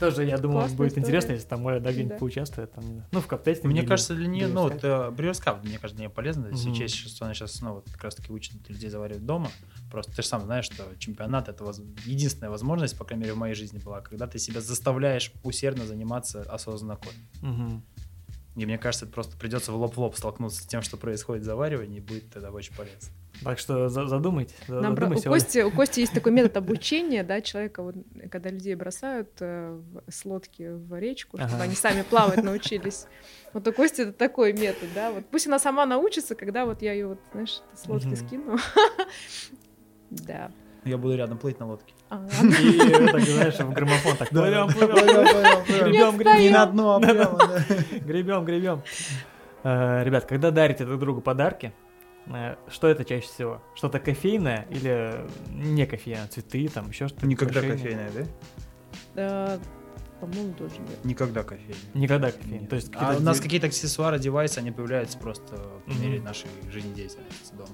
Тоже, я думаю, Классная будет история. интересно, если там Оля да, где-нибудь Да. поучаствует. Там, не знаю, ну, в каптесте. Мне кажется, для нее, ну, вот мне кажется, для нее полезно, если Мгм. учесть, что она сейчас, ну, вот как раз-таки учит людей заваривать дома. Просто ты же сам знаешь, что чемпионат — это воз- единственная возможность, по крайней мере, в моей жизни была, когда ты себя заставляешь усердно заниматься осознанно кофе. И мне кажется, это просто придется в лоб в лоб столкнуться с тем, что происходит в заваривании, и будет тогда очень полезно. Так что за- задумайтесь. за- Нам бро- у. Кости, у Кости есть такой метод (laughs) обучения, да, человека, вот, когда людей бросают э, в- с лодки в речку, чтобы Ага. они сами плавать научились. Вот у Кости это такой метод, да, вот пусть она сама научится, когда вот я ее, вот, знаешь, с лодки скину. (laughs) Да. Я буду рядом плыть на лодке. А, И так, знаешь, в граммофон так. Плывем, плывем, гребем, Не на дно, а прямо. Гребем, гребем. Э, Ребят, когда дарите друг другу подарки, э, что это чаще всего? Что-то кофейное или не кофейное? Цветы, там еще что-то? Никогда кофейная, да? э, По-моему, тоже нет. Никогда кофейная. Никогда кофейное. Нет. То есть А у нас какие-то аксессуары, девайсы, они появляются просто по Мгм. мере нашей жизнедеятельности дома.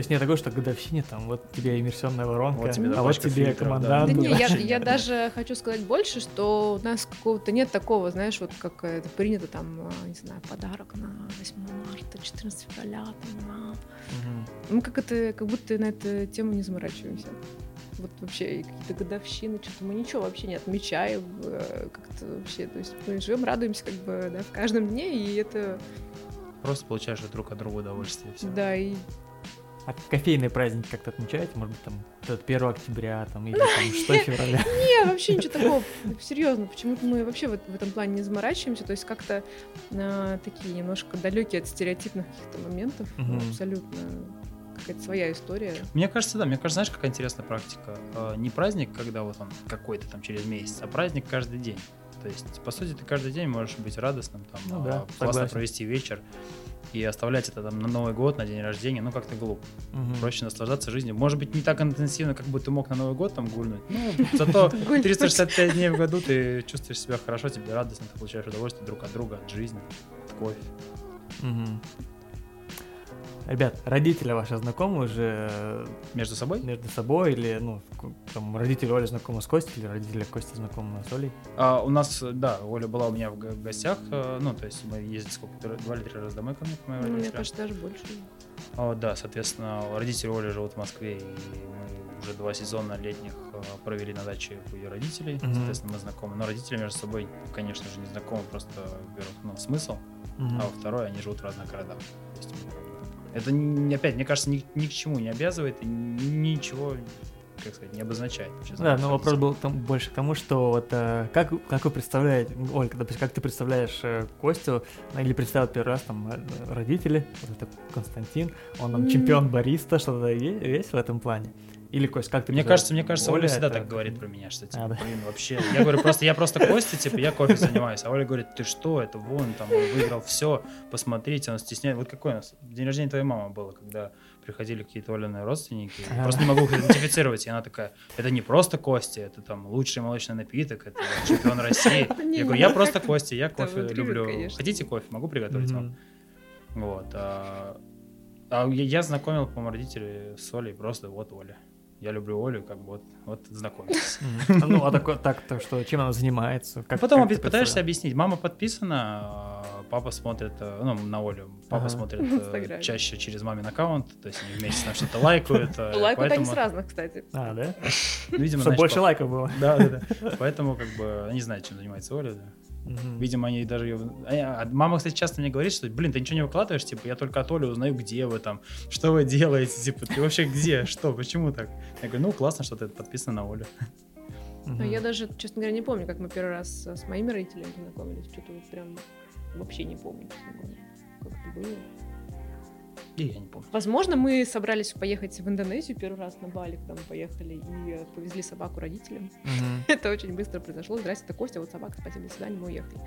То есть не такое, что годовщине там вот тебе иммерсионная воронка, Вот тебе а вот тебе фильтров, да. командант. Да ну, не, я, я даже хочу сказать больше, что у нас какого-то нет такого, знаешь, вот как это принято там, а, не знаю, подарок на 8 марта, 14 февраля, там, на... Мгм. Мы как это, как будто на эту тему не заморачиваемся. вот вообще какие-то годовщины, что-то мы ничего вообще не отмечаем, э, как-то вообще, то есть мы живем, радуемся как бы, да, в каждом дне, и это... Просто получаешь друг от друга удовольствие. Все. Да, и а кофейные праздники как-то отмечаете? Может быть, там, этот 1 октября, там, или там (laughs) 6 февраля? (laughs) Не, вообще ничего такого. Серьезно, почему-то мы вообще в, в этом плане не заморачиваемся. То есть как-то э, такие немножко далекие от стереотипных каких-то моментов. Мгм. Абсолютно какая-то своя история. Мне кажется, да, мне кажется, знаешь, какая интересная практика? Э, Не праздник, когда вот он какой-то там через месяц, а праздник каждый день. То есть, по сути, ты каждый день можешь быть радостным, там, Ну а, да, классно согласен. провести вечер и оставлять это там на Новый год, на день рождения, ну как-то глупо. Мгм. Проще наслаждаться жизнью. Может быть, не так интенсивно, как бы ты мог на Новый год там гульнуть. Ну, (laughs) зато (laughs) Гульнуть. 365 дней в году ты чувствуешь себя хорошо, тебе радостно, ты получаешь удовольствие друг от друга, от жизни, от кофе. Ребят, родители ваши знакомы уже э, Между собой? между собой или, ну, там, родители Оли знакомы с Костей или родители Кости знакомы с Олей? А, у нас, да, Оля была у меня в гостях, э, ну, то есть мы ездили сколько, два или три раза домой ко мне, к моим Ну, мне кажется, даже больше. А, да, соответственно, родители Оли живут в Москве, и мы уже два сезона летних э, провели на даче у ее родителей, Мгм. соответственно, мы знакомы. Но родители между собой, конечно же, не знакомы, просто, во-первых, ну, смысл, Мгм. а во-вторых, они живут в разных городах. То есть, это, опять, мне кажется, ни, ни к чему не обязывает и ни- ничего, как сказать, не обозначает. вообще Да, но вопрос был там больше к тому, что вот э, как, как вы представляете, Ольга, допустим, как ты представляешь э, Костю, ну, или представил первый раз там э, родители, вот это Константин, он там чемпион бариста, что-то есть в этом плане? Или, Кость, как ты Мне кажется, мне кажется, Оля Оля всегда это- так говорит про меня, что типа, А, да. блин, вообще. Я говорю, просто я просто Костя, типа, я кофе (laughs) занимаюсь. А Оля говорит, ты что, это вон, там, он выиграл все, посмотрите, он стесняет. Вот какой у нас день рождения твоей мамы было, когда приходили какие-то Олины родственники. Я А. просто не могу их идентифицировать. И она такая, это не просто Костя, это там лучший молочный напиток, это чемпион (laughs) России. Я говорю, я просто Костя, я кофе люблю. Хотите кофе? Могу приготовить вам. Вот. А, а я, я знакомил, по-моему, родителей с Олей, просто вот Оля. Я люблю Олю, как бы вот, вот знакомьтесь. Ну, а такое, так, то что, чем она занимается? Потом пытаешься объяснить. Мама подписана, а папа смотрит, э, ну, на Олю. Папа смотрит (laughs) э, чаще через мамин аккаунт, то есть они вместе там что-то лайкают. э, Лайкают они с разных, кстати. А, да? ну, видимо, Чтобы больше лайков было. Да, да, да. Поэтому, как бы, они знают, чем занимается Оля. да. Мгм. Видимо, они даже ее... а Мама, кстати, часто мне говорит, что, блин, ты ничего не выкладываешь, типа, я только от Оли узнаю, где вы там, что вы делаете, типа, ты вообще где, (laughs) что, почему так? Я говорю, ну, классно, что ты подписан на Олю. Но Мгм. я даже, честно говоря, не помню, как мы первый раз с моими родителями познакомились. Что-то вот прям вообще не помню, честно говоря, как это было. И я не помню. Возможно, мы собрались поехать в Индонезию первый раз на Бали, когда мы поехали, и э, повезли собаку родителям. Мгм. (laughs) Это очень быстро произошло. Здрасте, это Костя, вот собака, спасибо, до свидания, мы уехали.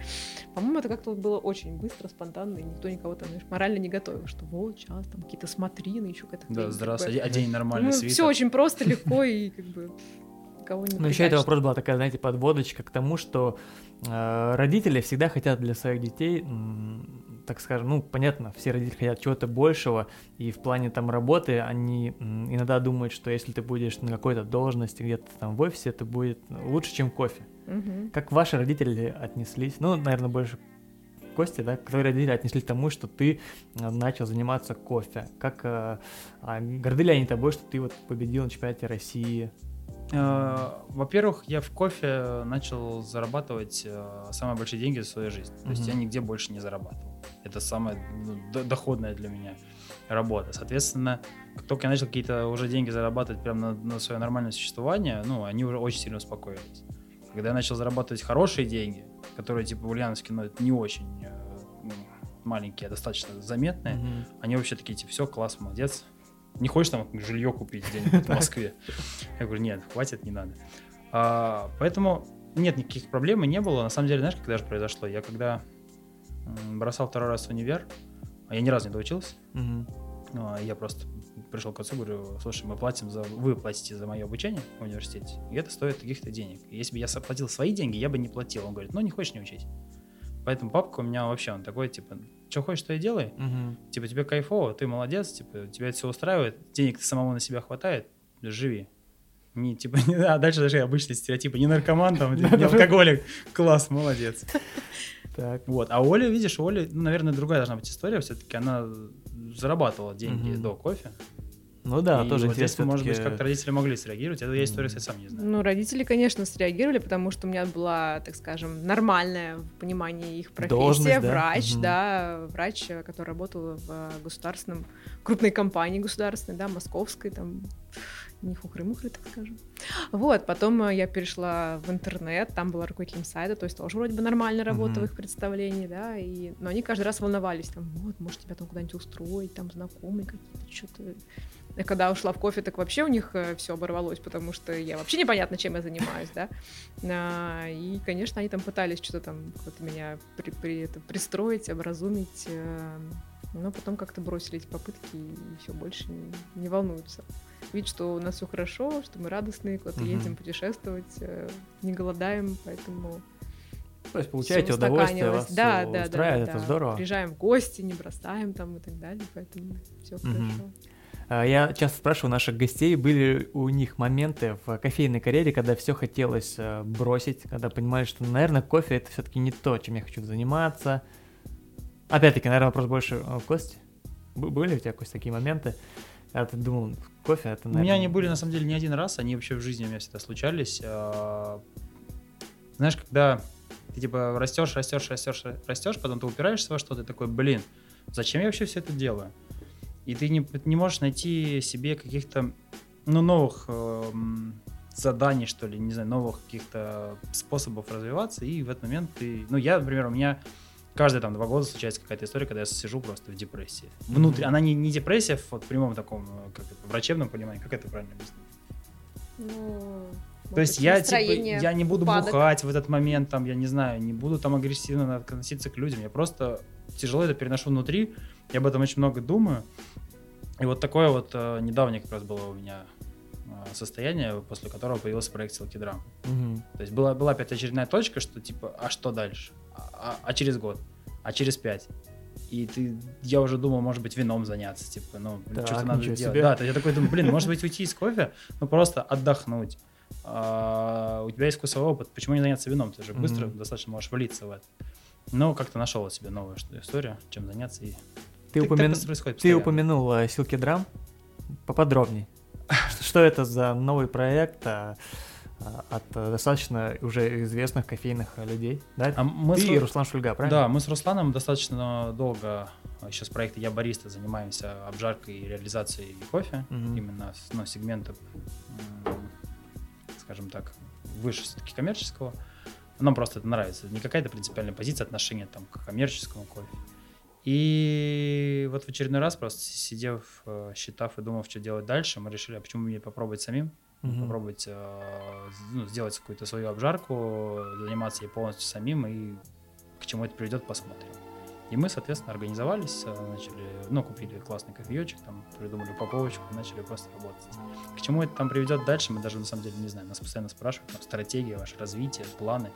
По-моему, это как-то вот было очень быстро, спонтанно, и никто никого там знаешь, морально не готовил, что вот сейчас там какие-то смотрины, еще какая-то Да, хрень, здравствуй, такое. одень нормальный Ну, свитер. все очень просто, легко и как бы никого не Ну, еще это вопрос была такая, знаете, подводочка к тому, что э, родители всегда хотят для своих детей, м, так скажем, ну, понятно, все родители хотят чего-то большего, и в плане там работы они иногда думают, что если ты будешь на какой-то должности где-то там в офисе, это будет лучше, чем кофе. Мгм. Как ваши родители отнеслись? Ну, наверное, больше Кости, да, твои родители отнеслись к тому, что ты э, начал заниматься кофе. Как э, а, горды ли они тобой, что ты вот победил на чемпионате России? Э, Во-первых, я в кофе начал зарабатывать самые большие деньги за свою жизнь. То есть я нигде больше не зарабатывал. Это самая ну, доходная для меня работа. Соответственно, как только я начал какие-то уже деньги зарабатывать прямо на, свое нормальное существование, ну, они уже очень сильно успокоились. Когда я начал зарабатывать хорошие деньги, которые типа в Ульяновске, ну, это не очень э, ну, маленькие, а достаточно заметные, Мгм. они вообще такие, типа, все, класс, молодец. Не хочешь там жилье купить где-нибудь в (laughs) Москве? Я говорю, нет, хватит, не надо. А, поэтому нет никаких проблем и не было. На самом деле, знаешь, когда же произошло? Я когда бросал второй раз универ, а я ни разу не доучился, а я просто пришел к отцу, говорю, слушай, мы платим за, вы платите за мое обучение в университете, и это стоит таких-то денег. Если бы я платил свои деньги, я бы не платил. Он говорит, ну, не хочешь, не учись. Поэтому папка у меня вообще, он такой, типа, что хочешь, то и делай. Мгм. Типа, тебе кайфово, ты молодец, типа, тебя это все устраивает, денег ты самому на себя хватает, живи. Не, типа, не, (laughs) а дальше даже обычные стереотипы, не наркоман, там, (laughs) не алкоголик, класс, молодец. (laughs) Так. Вот, а Оля, видишь, у Оли, ну, наверное, другая должна быть история, все-таки она зарабатывала деньги Мгм. до кофе, Ну да, И тоже вот здесь, интересно. может быть, как-то родители могли среагировать. Это я историю, кстати, сам не знаю. Ну, родители, конечно, среагировали, потому что у меня была, так скажем, нормальная в понимании их профессия, Должность, да? врач, Мгм. да, врач, который работал в э, государственном, крупной компании государственной, да, московской, там, не хухры-мухры, так скажем. Вот, потом э, я перешла в интернет, там была руководителем сайта, то есть тоже вроде бы нормальная работа Мгм. в их представлении, да, и, но они каждый раз волновались, там, вот, может, тебя там куда-нибудь устроить, там, знакомые какие-то, что-то. Я когда ушла в кофе, так вообще у них все оборвалось, потому что я вообще непонятно, чем я занимаюсь, да. А, И, конечно, они там пытались что-то там как-то меня при, при- это, пристроить, образумить, э, но потом как-то бросили эти попытки и все больше не, не волнуются. Видят, что у нас все хорошо, что мы радостные, куда-то Мгм. едем путешествовать, э, не голодаем, поэтому То есть получаете удовольствие, вас да, да, устраивает, да, это да. здорово. Приезжаем в гости, не бросаем там и так далее, поэтому все Мгм. хорошо. А, Я часто спрашиваю наших гостей, были у них моменты в кофейной карьере, когда все хотелось э, бросить, когда понимали, что, наверное, кофе это все-таки не то, чем я хочу заниматься. Опять-таки, наверное, вопрос больше э, Кости. Б- Были у тебя, Кость, такие моменты? Ты думал, кофе это, У наверное... меня они были, на самом деле, не один раз, они вообще в жизни у меня всегда случались. А, Знаешь, когда ты типа растешь, растешь, растешь, растешь, потом ты упираешься во что-то, и такой, блин, зачем я вообще все это делаю? И ты не, не можешь найти себе каких-то, ну, новых эм, заданий, что ли, не знаю, новых каких-то способов развиваться, и в этот момент ты, ну, я, например, у меня каждые там два года случается какая-то история, когда я сижу просто в депрессии. Внутри, Мгм. она не, не депрессия в вот, прямом таком, э, как это, врачебном понимании, как это правильно объяснить? Ну, То есть я типа, я не буду бухать в этот момент, там, я не знаю, не буду там агрессивно относиться к людям. Я просто тяжело это переношу внутри. Я об этом очень много думаю. И вот такое вот э, недавнее как раз было у меня э, состояние, после которого появился проект Drum. Мгм. То есть была, была опять очередная точка, что типа, а что дальше? А, а- через год? А через пять? И ты, я уже думал, может быть, вином заняться, типа, ну, что-то надо делать. себе. Да, я такой думаю, блин, может быть, уйти из кофе, ну, просто отдохнуть. А, у тебя есть вкусовой опыт, почему не заняться вином? Ты же быстро Мгм. достаточно можешь влиться в это. Ну, как-то нашел себе новую что- историю, чем заняться. И... Ты, Так- упомя- Ты упомянул э, Silky Drum. Поподробней. (laughs) Что- это за новый проект а, от э, достаточно уже известных кофейных э, людей? Да? А мы Ты с- и Руслан Шульга, правильно? Да, мы с Русланом достаточно долго еще с проекта «Я бариста» занимаемся обжаркой и реализацией кофе. Мгм. Именно с ну, сегмента, скажем так, выше все-таки коммерческого. Нам просто это нравится. Не какая-то принципиальная позиция отношения там, к коммерческому кофе. И вот в очередной раз, просто сидев, э, считав и думав, что делать дальше, мы решили, а почему бы не попробовать самим? Мгм. попробовать э, ну, сделать какую-то свою обжарку, заниматься ей полностью самим и к чему это приведет, посмотрим. И мы, соответственно, организовались, э, начали, ну, купили классный кофеечек, там, придумали упаковочку, и начали просто работать. К чему это там приведет дальше, мы даже на самом деле не знаем. Нас постоянно спрашивают, там, стратегия, ваше развитие, планы.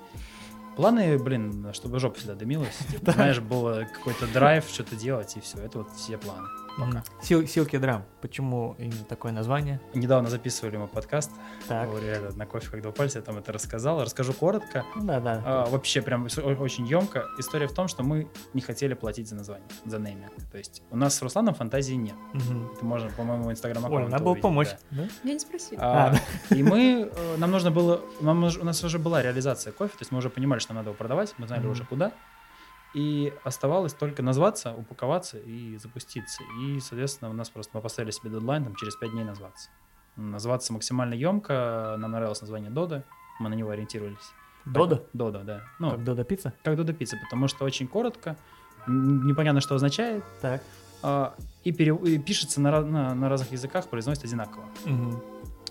Планы, блин, чтобы жопа всегда дымилась. (laughs) Типа, знаешь, было какой-то драйв, что-то делать, и все. Это вот все планы. Пока. Сил- Silky Drum. Почему именно такое название? Недавно записывали мы подкаст. Так. Это, на кофе как два пальца, я там это рассказал. Расскажу коротко. Ну да, да. А, вообще прям о- очень емко. История в том, что мы не хотели платить за название, за нейминг. То есть у нас с Русланом фантазии нет. Мгм. Это можно, по моему инстаграм Оля, надо было помочь. да? Меня не спросили. А, И мы, э, нам нужно было, нам, у нас уже была реализация кофе, то есть мы уже понимали, что нам надо его продавать, мы знали Мгм. уже куда. И оставалось только назваться, упаковаться и запуститься. И, соответственно, у нас просто мы поставили себе дедлайн там, через 5 дней назваться. Назваться максимально емко. Нам нравилось название Дода. Мы на него ориентировались. Додо? Дода, да. Ну, Как Додо пицца? как Додо пицца, потому что очень коротко, непонятно, что означает, Так. а, и, пере- и пишется на, на, на разных языках, произносится одинаково. Мгм.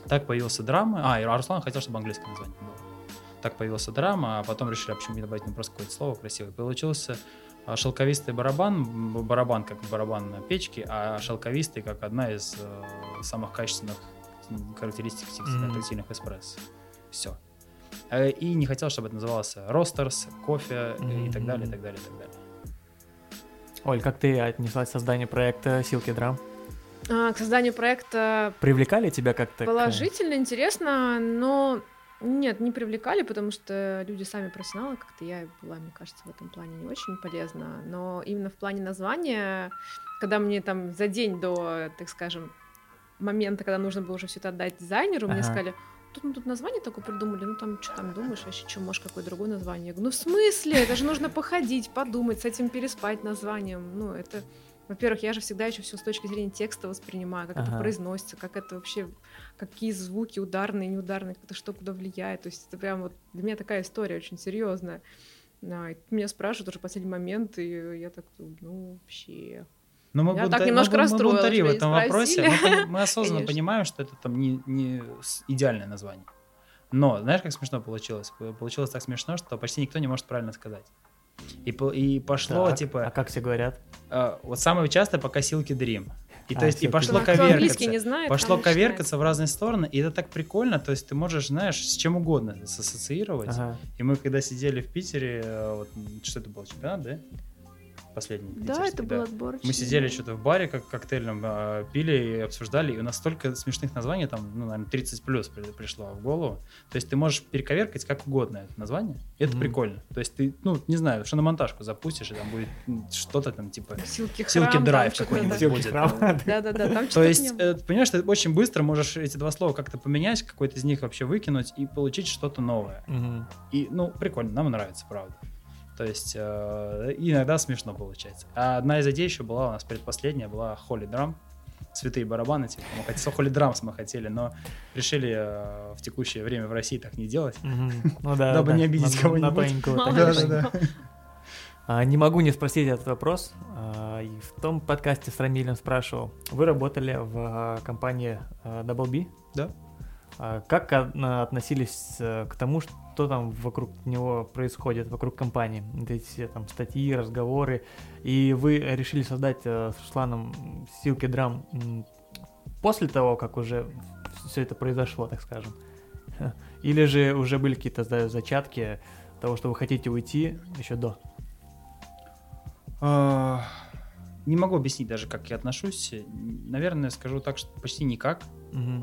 Так появился драма. А, и Руслан хотел, чтобы английское название было. Так появился драма, а потом решили, а почему не добавить ну, просто какое-то слово красивое. Получился а, шелковистый барабан, барабан как барабан на печке, а шелковистый как одна из э, самых качественных характеристик тактильных эспрессо. Все. И не хотел, чтобы это называлось ростерс, кофе э, и так далее, и так далее, и так далее. Оль, как ты отнеслась к созданию проекта Silky Drum? А, К созданию проекта Привлекали тебя как-то? к- положительно, интересно, но нет, не привлекали, потому что люди сами профессионалы, как-то я была, мне кажется, в этом плане не очень полезна. Но именно в плане названия, когда мне там за день до, так скажем, момента, когда нужно было уже все это отдать дизайнеру, мне Ага. сказали, тут мы тут название такое придумали, ну там что там думаешь, вообще что, может, какое другое название? Я говорю, ну в смысле? Это же нужно походить, подумать, с этим переспать названием. Ну, это, во-первых, я же всегда еще все с точки зрения текста воспринимаю, как это Ага. произносится, как это вообще, какие звуки ударные, неударные, как это что куда влияет. То есть это прям вот для меня такая история очень серьезная. И меня спрашивают уже в последний момент, и я так, ну, вообще, Но мы Я бунта- так немножко мы, мы расстроилась, бунтари в этом вопросе. Мы, мы осознанно Конечно. понимаем, что это там не, не идеальное название. Но знаешь, как смешно получилось? Получилось так смешно, что почти никто не может правильно сказать. И, и пошло, Так, типа, А как все говорят? э, вот самое часто пока Силки Дрим. И А, то есть, и пошло Dream. Кто английский коверкаться. не знает, Пошло коверкаться в разные стороны, и это так прикольно, то есть ты можешь, знаешь, с чем угодно ассоциировать. Ага. И мы когда сидели в Питере, э, вот, что это был, чемпионат, да? Последний Да, это был отборочный. Мы сидели что-то в баре, как коктейльном, а, пили и обсуждали, и у нас столько смешных названий, там, ну, наверное, 30 плюс при- пришло в голову. То есть ты можешь перековеркать как угодно это название, и это Мгм. прикольно. То есть ты, ну, не знаю, что на монтажку запустишь, и там будет что-то там, типа... Силки Силки храм, драйв какой-нибудь. Силки будет. Да-да-да, там То есть, э, ты понимаешь, ты очень быстро можешь эти два слова как-то поменять, какой-то из них вообще выкинуть и получить что-то новое. И, ну, прикольно, нам нравится, правда. То есть, э, иногда смешно получается. А одна из идей еще была у нас предпоследняя, была Holy Drum. Святые барабаны, типа, мы хотели, Holy Drums мы хотели, но решили э, в текущее время в России так не делать. Ну да, Дабы да. не обидеть кого-нибудь. А, Не могу не спросить этот вопрос. А, и В том подкасте с Рамилем спрашивал. Вы работали в а, компании а, Double B? Да. А Как а, относились э, к тому, что там вокруг него происходит, вокруг компании? Эти все там статьи, разговоры. И вы решили создать э, с Русланом Силки Драм после того, как уже все это произошло, так скажем? (laughs) Или же уже были какие-то за- зачатки того, что вы хотите уйти еще до? А, Не могу объяснить даже, как я отношусь. Наверное, скажу так, что почти никак. Мгм.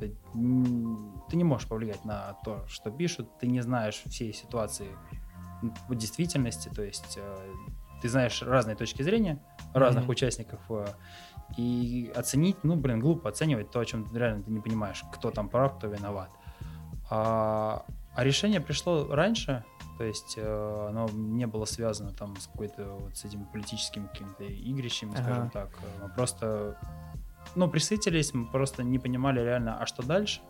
Ты не можешь повлиять на то, что пишут, ты не знаешь всей ситуации в действительности, то есть э, ты знаешь разные точки зрения разных Мгм. участников, э, и оценить, ну, блин, глупо оценивать то, о чем реально ты не понимаешь, кто там прав, кто виноват. А, а решение пришло раньше, то есть э, оно не было связано там с какой-то вот с этими политическими какими-то игрищами, скажем Ага. так. Мы просто ну, присытились, мы просто не понимали реально, а что дальше.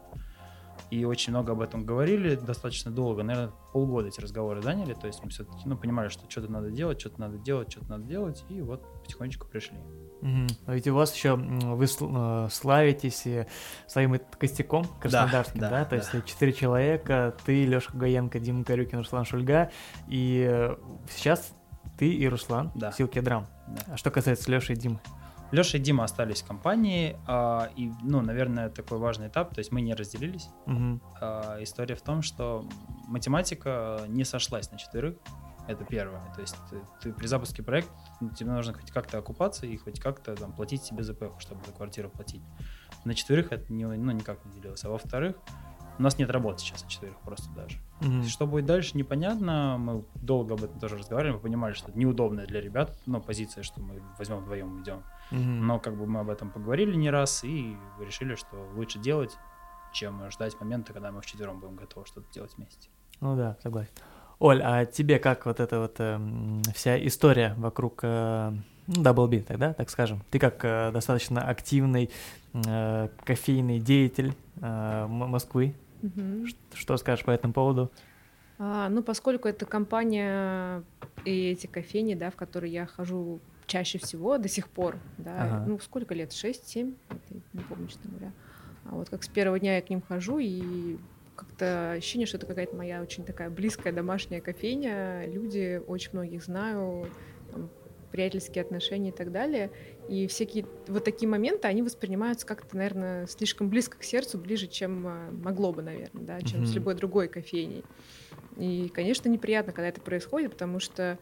И очень много об этом говорили, достаточно долго, наверное, полгода эти разговоры заняли, то есть мы все-таки, ну, понимали, что что-то надо делать, что-то надо делать, что-то надо делать, и вот потихонечку пришли. Мгм. А ведь у вас еще вы э, славитесь своим костяком краснодарским, да? да, То да. есть четыре человека, ты, Леша Гаенко, Дима Корюкин, Руслан Шульга, и э, сейчас ты и Руслан, Да. Силки Драм. Да. А что касается Леши и Димы? Леша и Дима остались в компании, а, и, ну, наверное, такой важный этап, то есть мы не разделились. Мгм. А, история в том, что математика не сошлась на четверых. Это первое. То есть ты, ты при запуске проекта ну, тебе нужно хоть как-то окупаться и хоть как-то там платить себе ПЭХ, чтобы за квартиру платить. На четверых это не, ну, никак не делилось. А во-вторых, у нас нет работы сейчас на четверых просто даже. Мгм. Что будет дальше, непонятно. Мы долго об этом тоже разговаривали. Мы понимали, что это неудобная для ребят, но позиция, что мы возьмем вдвоем идем. Мгм. Но как бы мы об этом поговорили не раз и решили, что лучше делать, чем ждать момента, когда мы вчетвером будем готовы что-то делать вместе. Ну да, согласен. Оль, а тебе как вот эта вот эм, вся история вокруг э, ну, Double B, тогда, так скажем? Ты как э, достаточно активный э, кофейный деятель э, Москвы. Ш- что скажешь по этому поводу? А, ну, поскольку это компания и эти кофейни, да, в которые я хожу чаще всего до сих пор, да, Ага. ну, сколько лет, 6-7, не помню, честно говоря. А вот как с первого дня я к ним хожу, и как-то ощущение, что это какая-то моя очень такая близкая домашняя кофейня, люди, очень многих знаю, там, приятельские отношения и так далее. И всякие вот такие моменты, они воспринимаются как-то, наверное, слишком близко к сердцу, ближе, чем э, могло бы, наверное, да, чем с Мгм. любой другой кофейней. И, конечно, неприятно, когда это происходит, потому что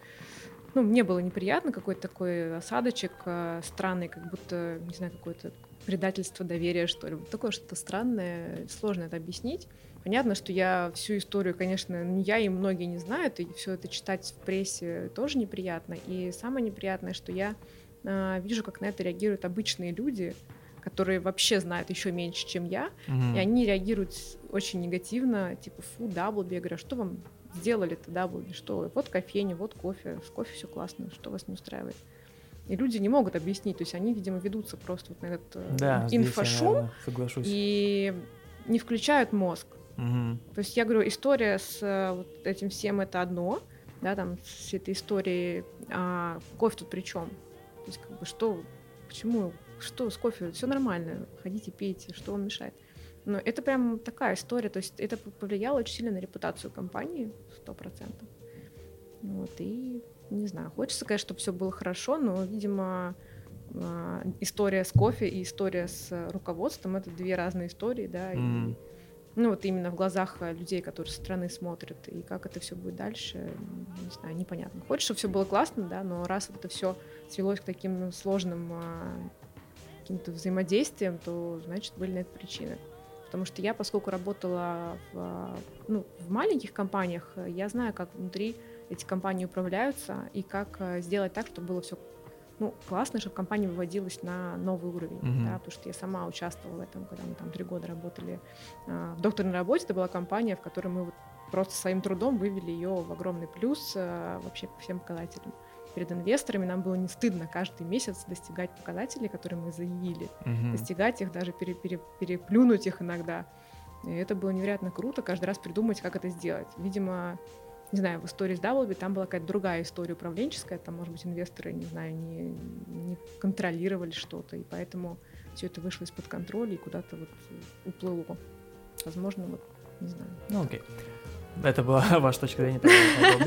ну, мне было неприятно, какой-то такой осадочек э, странный, как будто, не знаю, какое-то предательство доверия, что ли. Вот такое что-то странное, сложно это объяснить. Понятно, что я всю историю, конечно, не я и многие не знают, и все это читать в прессе тоже неприятно. И самое неприятное, что я э, вижу, как на это реагируют обычные люди, которые вообще знают еще меньше, чем я, Мгм. и они реагируют очень негативно, типа, фу, Даблби, я говорю, а что вам сделали-то что вы? вот кофейня, вот кофе, с кофе все классно, что вас не устраивает? И люди не могут объяснить, то есть они, видимо, ведутся просто вот на этот э, Да, здесь я, инфошум наверное, соглашусь. и не включают мозг. Мгм. То есть я говорю, история с э, вот этим всем это одно, да, там с этой историей, а кофе тут при чем? То есть как бы что, почему, что с кофе, все нормально, ходите, пейте, что вам мешает? Но это прям такая история, то есть это повлияло очень сильно на репутацию компании, сто процентов. Вот, и не знаю, хочется, конечно, чтобы все было хорошо, но, видимо, а, история с кофе и история с руководством это две разные истории, да, и Мгм. ну вот именно в глазах э, людей, которые со стороны смотрят, и как это все будет дальше, не знаю, непонятно. Хочешь, чтобы все было классно, да, но раз это все свелось к таким сложным а, каким-то взаимодействиям, то значит были на это причины. Потому что я, поскольку работала в, ну, в маленьких компаниях, э, я знаю, как внутри эти компании управляются и как э, сделать так, чтобы было все ну, классно, чтобы компания выводилась на новый уровень, Мгм. да, потому что я сама участвовала в этом, когда мы там три года работали а, в докторной работе. Это была компания, в которой мы вот просто своим трудом вывели ее в огромный плюс а, вообще по всем показателям. Перед инвесторами нам было не стыдно каждый месяц достигать показателей, которые мы заявили, Мгм. достигать их, даже пере- пере- переплюнуть их иногда. И это было невероятно круто, каждый раз придумать, как это сделать. Видимо, не знаю, в истории с Даблби там была какая-то другая история управленческая, там, может быть, инвесторы, не знаю, не, не контролировали что-то, и поэтому все это вышло из-под контроля и куда-то вот уплыло. Возможно, вот, не знаю. Ну окей. Это была (laughs) ваша точка зрения.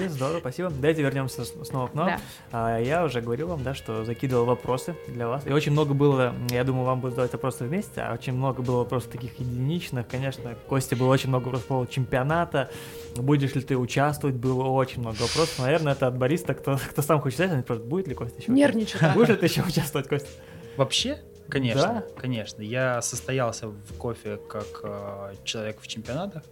Здорово, спасибо. Давайте вернемся снова к нам. Да. А, Я уже говорил вам, да, что закидывал вопросы для вас. И очень много было, я думаю, вам будет задавать вопросы вместе, а очень много было вопросов таких единичных. Конечно, Косте было очень много вопросов по поводу чемпионата. Будешь ли ты участвовать? Было очень много вопросов. Наверное, это от Бориса, кто, кто сам хочет участвовать, просто будет ли Костя еще Нервничаю, да. Будешь ли ты еще участвовать, Костя? Вообще, конечно, Да? конечно. Я состоялся в кофе как э, человек в чемпионатах.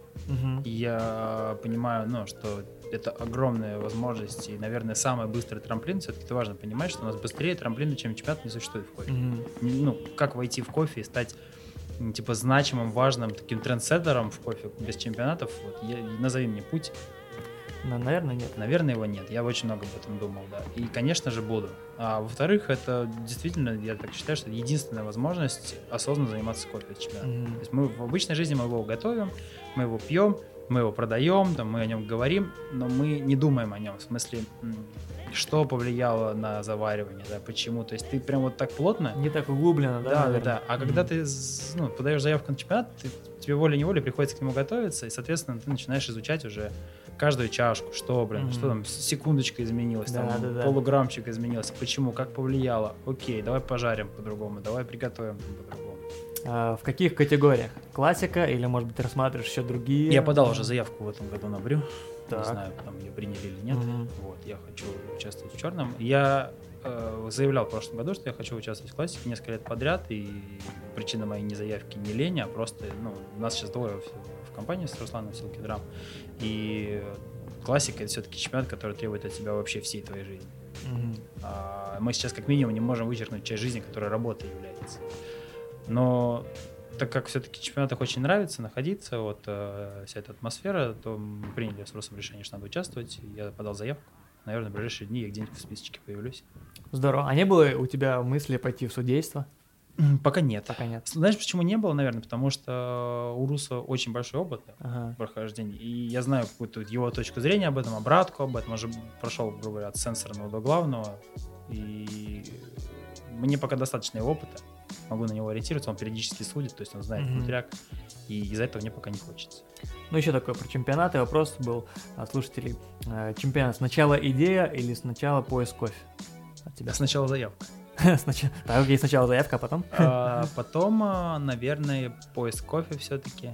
И я понимаю, ну, что это огромная возможность и, наверное, самый быстрый трамплин. Все-таки это важно понимать, что у нас быстрее трамплина, чем чемпионат, не существует в кофе. Не- Ну, как войти в кофе и стать типа значимым, важным таким трендсеттером в кофе без чемпионатов, вот, я, назови мне путь, Наверное, нет. Наверное, его нет. Я очень много об этом думал, да. И, конечно же, буду. А во-вторых, это действительно, я так считаю, что это единственная возможность осознанно заниматься кофе. Мгм. То есть мы в обычной жизни мы его готовим, мы его пьем, мы его продаем, там, мы о нем говорим, но мы не думаем о нем. В смысле, что повлияло на заваривание, да, почему. То есть ты прям вот так плотно Не так углубленно, да? да, да, наверное? да. А когда Мгм. ты ну, подаешь заявку на чемпионат, ты- тебе волей-неволей приходится к нему готовиться, и, соответственно, ты начинаешь изучать уже каждую чашку, что, блин, Мгм. что там, секундочка изменилась, Да, там, да, да. полуграммчик изменился, почему, как повлияло, окей, давай пожарим по-другому, давай приготовим по-другому. А, в каких категориях? Классика или, может быть, рассматриваешь еще другие? Я подал уже заявку в этом году на брю, Так. не знаю, там ее приняли или нет, Мгм. вот, я хочу участвовать в черном. Я э, заявлял в прошлом году, что я хочу участвовать в классике несколько лет подряд, и причина моей не заявки не лень, а просто, ну, у нас сейчас двое в, в компании с Русланом Силки Драм, и классика это все-таки чемпионат, который требует от тебя вообще всей твоей жизни. Мгм. А, мы сейчас как минимум не можем вычеркнуть часть жизни, которая работой является. Но так как все-таки чемпионатах очень нравится находиться, вот э, вся эта атмосфера, то мы приняли с Росом решение, что надо участвовать. Я подал заявку. Наверное, в ближайшие дни я где-нибудь в списочке появлюсь. Здорово. А не было у тебя мысли пойти в судейство? Пока нет. Пока нет. Знаешь, почему не было, наверное? Потому что у Руса очень большой опыт Ага. прохождения. И я знаю какую-то его точку зрения об этом, обратку об этом. Он же прошел, грубо говоря, от сенсорного до главного. И мне пока достаточно его опыта. Могу на него ориентироваться. Он периодически судит, то есть он знает Мгм. внутряк. И из-за этого мне пока не хочется. Ну, еще такой про чемпионаты вопрос был от слушателей. Э, Чемпионат сначала идея или сначала поиск кофе? От тебя. Сначала заявка. (laughs) Окей, сначала заявка, а потом? А Потом, а, наверное, поиск кофе все-таки.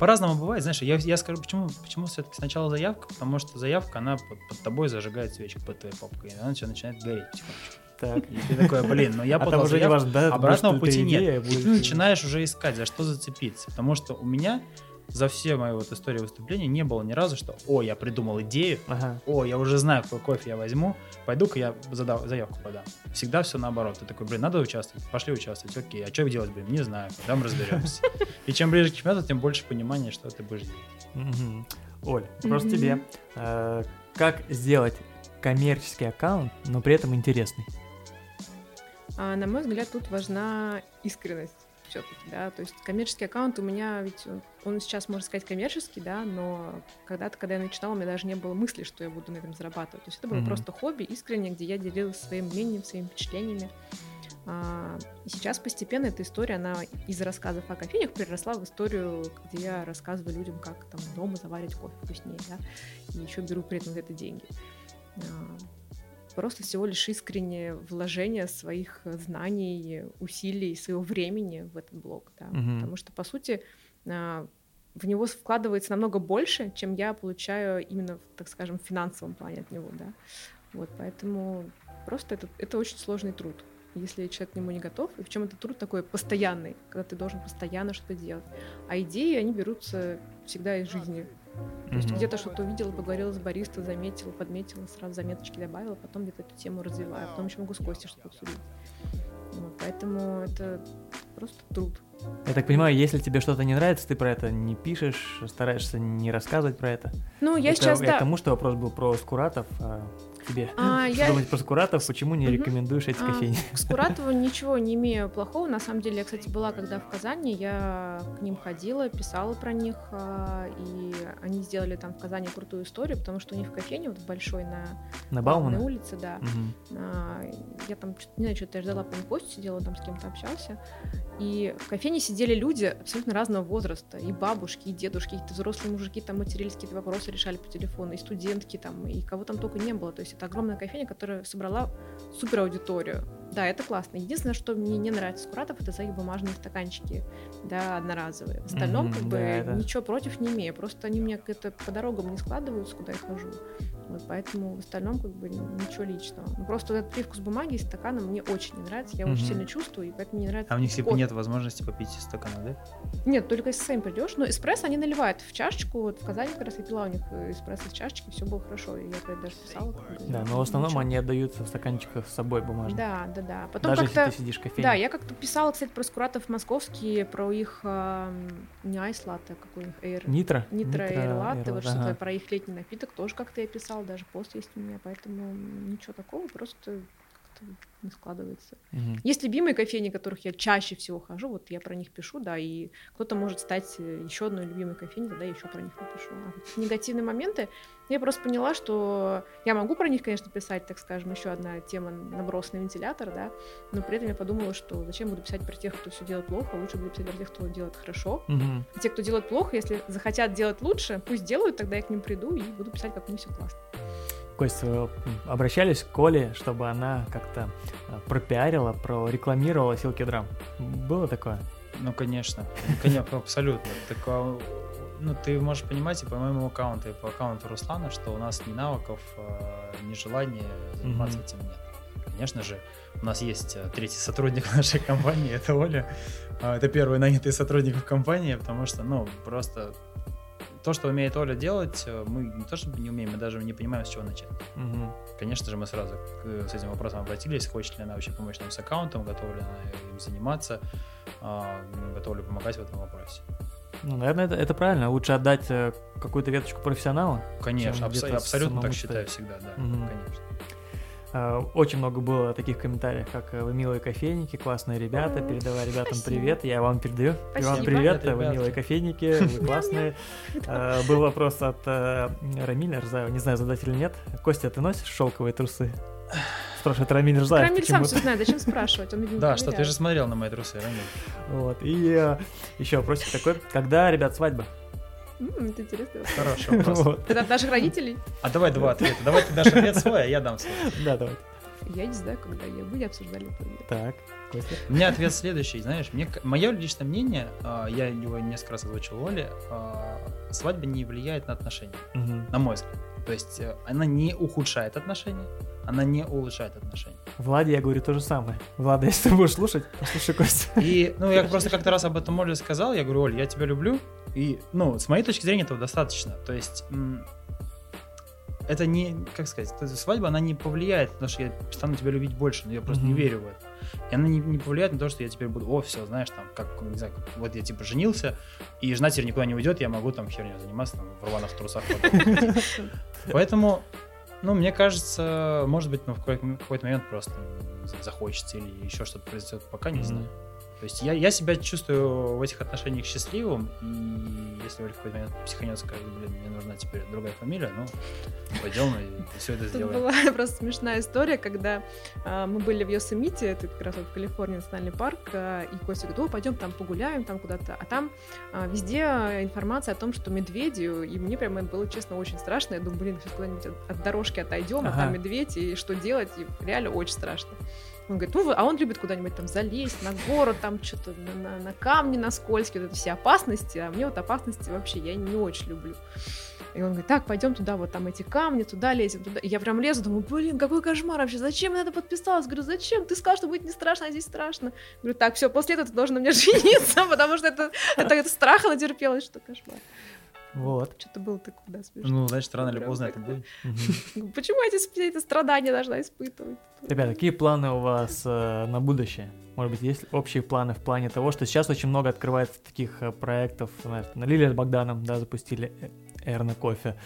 По-разному бывает, знаешь, я, я скажу, почему, почему все-таки сначала заявка, потому что заявка, она под, под тобой зажигает свечку под твоей попкой, и она начинает гореть потихонечку. Так. И ты такой, блин, ну я А подал заявку, важно, да? обратного пути идея, нет. И ты начинаешь уже искать, за что зацепиться. Потому что у меня за все мои вот истории выступления не было ни разу, что «О, я придумал идею, Ага. о, я уже знаю, какой кофе я возьму, пойду-ка я задав- заявку подам». Всегда все наоборот. Ты такой, блин, надо участвовать, пошли участвовать, окей, а что делать будем? Не знаю, там разберемся. И чем ближе к чемпионату, тем больше понимания, что ты будешь делать. Оль, вопрос тебе. Э, Как сделать коммерческий аккаунт, но при этом интересный? А, на мой взгляд, тут важна искренность все-таки, да, то есть коммерческий аккаунт у меня, ведь он, он сейчас, можно сказать, коммерческий, да, но когда-то, когда я начинала, у меня даже не было мысли, что я буду на этом зарабатывать, то есть это было Мгм. просто хобби искренне, где я делилась своим мнением, своими впечатлениями. А, и сейчас постепенно эта история, она из рассказов о кофейнях переросла в историю, где я рассказываю людям, как там дома заварить кофе вкуснее, да, и еще беру при этом за это деньги. Просто всего лишь искреннее вложение своих знаний, усилий, своего времени в этот блог, да. Мгм. Потому что, по сути, а, в него вкладывается намного больше, чем я получаю именно, в, так скажем, в финансовом плане от него, да. Вот, поэтому просто это, это очень сложный труд, если человек к нему не готов. И причем это труд такой постоянный, когда ты должен постоянно что-то делать. А идеи, они берутся всегда из жизни. То есть Мгм. где-то что-то увидела, поговорила с бариста, заметила, подметила, сразу заметочки добавила, потом где-то эту тему развиваю, потом еще могу с Костей что-то обсудить. Вот, поэтому это просто труд. Я так понимаю, если тебе что-то не нравится, ты про это не пишешь, стараешься не рассказывать про это. Ну, я это, сейчас, я да. к тому, что вопрос был про Скуратов, а тебе. А, я- думать про Скуратов, почему не рекомендуешь эти А, кофейни? К Скуратову ничего не имею плохого. На самом деле, я, кстати, была когда в Казани, я к ним ходила, писала про них, а, и они сделали там в Казани крутую историю, потому что у них в кофейне вот большой на На Баумана? улице, да. А, Я там, не знаю, что-то я ждала, по Костю сидела, там с кем-то общался. И в кофейне сидели люди абсолютно разного возраста. И бабушки, и дедушки, какие-то взрослые мужики там матерились, какие-то вопросы решали по телефону, и студентки там, и кого там только не было. То есть это огромная кофейня, которая собрала супер аудиторию. Да, это классно. Единственное, что мне не нравится с Куратов, это за их бумажные стаканчики, да, одноразовые. В остальном, Мгм, как бы, да, ничего против не имею. Просто они мне как-то по дорогам не складываются, куда я хожу. Вот поэтому в остальном как бы ничего личного. Ну, просто вот этот привкус бумаги и стакана мне очень не нравится. Я очень Мгм. сильно чувствую, и поэтому мне не нравится. А у них типа кофе. нет возможности попить из стакана, да? Нет, только если сам придешь. Но эспрессо они наливают в чашечку. Вот в Казани как раз я пила у них э, эспрессо из чашечки, все было хорошо. И я про это даже писала. как бы, Да, но в основном ничего. они отдаются в стаканчиках с собой бумажных. Да, да, да. Потом Даже если как-то... ты сидишь в кофейне. Да, я как-то писала, кстати, про скуратов московские, про их не айс латте, а какой у них эйр. Нитро? Нитро и латте, вот что-то ага. про их летний напиток тоже как-то я писала, даже пост есть у меня, поэтому ничего такого, просто не складывается. Мгм. Есть любимые кофейни, которых я чаще всего хожу, вот я про них пишу, да, и кто-то может стать еще одной любимой кофейней, тогда я еще про них напишу. А (laughs) вот негативные моменты, я просто поняла, что я могу про них, конечно, писать, так скажем, еще одна тема наброс на вентилятор, да, но при этом я подумала, что зачем буду писать про тех, кто все делает плохо, лучше буду писать про тех, кто делает хорошо. И те, кто делает плохо, если захотят делать лучше, пусть делают, тогда я к ним приду и буду писать, как у них все классно. Кость, обращались к Коле, чтобы она как-то э, пропиарила, прорекламировала Силки Драм? Было такое? Ну, конечно. Конечно, абсолютно. Так, а, ну, ты можешь понимать и по моему аккаунту, и по аккаунту Руслана, что у нас ни навыков, а, ни желания заниматься Мгм. этим нет. Конечно же, у нас есть а, третий сотрудник нашей компании, это Оля. А, Это первый нанятый сотрудник в компании, потому что, ну, просто то, что умеет Оля делать, э, мы не то чтобы не умеем, мы даже не понимаем, с чего начать. Мгм. Конечно же, мы сразу к- с этим вопросом обратились, хочет ли она вообще помочь нам с аккаунтом, готова ли она им заниматься, а, готова ли помогать в этом вопросе. Ну, наверное, это, это правильно. Лучше отдать э, какую-то веточку профессионала. Конечно, абс- абсолютно так считаю всегда, да, Мгм. конечно. Э, Очень много было таких комментариев, как э, вы милые кофейники, классные ребята, передавай ребятам спасибо. привет, я вам передаю. И вам Спасибо. привет, Привет, вы милые кофейники, вы классные. Э, Был вопрос от Рамиля Рзаева, не знаю, задать или нет. Костя, ты носишь шелковые трусы? Спрашивает Рамиль Рзаев. Рамиль сам все знает, зачем спрашивать? Он, видимо, Да, что ты же смотрел на мои трусы, Рамиль. Вот. И еще вопросик такой, когда, ребят, свадьба? Это интересно. Хороший (laughs) вопрос. Вот. Это от наших родителей? А давай два ответа. Давай ты дашь ответ свой, а я дам свой. Да, давай. Я не знаю, когда я. Не обсуждали это. Так, Костя. У меня ответ следующий. Знаешь, мне, мое личное мнение, а, я его несколько раз озвучил Оле, а, свадьба не влияет на отношения, Мгм. на мой взгляд. То есть э, она не ухудшает отношения, она не улучшает отношения. Владе я говорю то же самое. Влада, если ты будешь слушать, послушай Костю. И, ну, я просто (laughs) как-то раз об этом Оле сказал, я говорю, Оль, я тебя люблю, и, ну, с моей точки зрения этого достаточно. То есть, это не, как сказать, свадьба, она не повлияет то, что я стану тебя любить больше, но я просто не верю в это. И она не, не повлияет на то, что я теперь буду, о, все, знаешь, там, как, не знаю, как, вот я типа женился, и жена теперь никуда не уйдет, я могу там херню заниматься, там, в рваных трусах. (laughs) Поэтому, ну, мне кажется, может быть, ну, в какой-то момент просто захочется или еще что-то произойдет, пока не знаю. То есть я, я себя чувствую в этих отношениях счастливым, и если Оля в какой-то момент психанет скажет, блин, мне нужна теперь другая фамилия, ну, пойдем и все это Тут сделаем. была (laughs) просто смешная история, когда а, мы были в Йосемите, это как раз вот в Калифорнии национальный парк, а, и Костя говорит, о, пойдем там погуляем, там куда-то. А там а, везде информация о том, что медведи, и мне прямо было, честно, очень страшно. Я думаю, блин, сейчас куда-нибудь от, от дорожки отойдем, а Ага. там медведь, и что делать, и реально очень страшно. Он говорит, ну, а он любит куда-нибудь там залезть, на гору, там что-то на, на- камни, на скользкие, вот это все опасности, а мне вот опасности вообще я не очень люблю. И он говорит, так, пойдем туда, вот там эти камни, туда лезем, туда. И я прям лезу, думаю, блин, какой кошмар вообще, зачем я это подписалась? Говорю, зачем? Ты сказал, что будет не страшно, а здесь страшно. Говорю, так, все, после этого ты должен на меня (laughs) жениться, потому что это, это, это страха натерпелось, что кошмар. Вот. Что-то было такое, да, смешно. Ну, значит, рано или поздно это будет. Почему я эти, все эти страдания должна испытывать? Ребята, какие планы у вас э, на будущее? Может быть, есть общие планы в плане того, что сейчас очень много открывается таких э, проектов, на Лилия с Богданом, да, запустили э- Эрна кофе,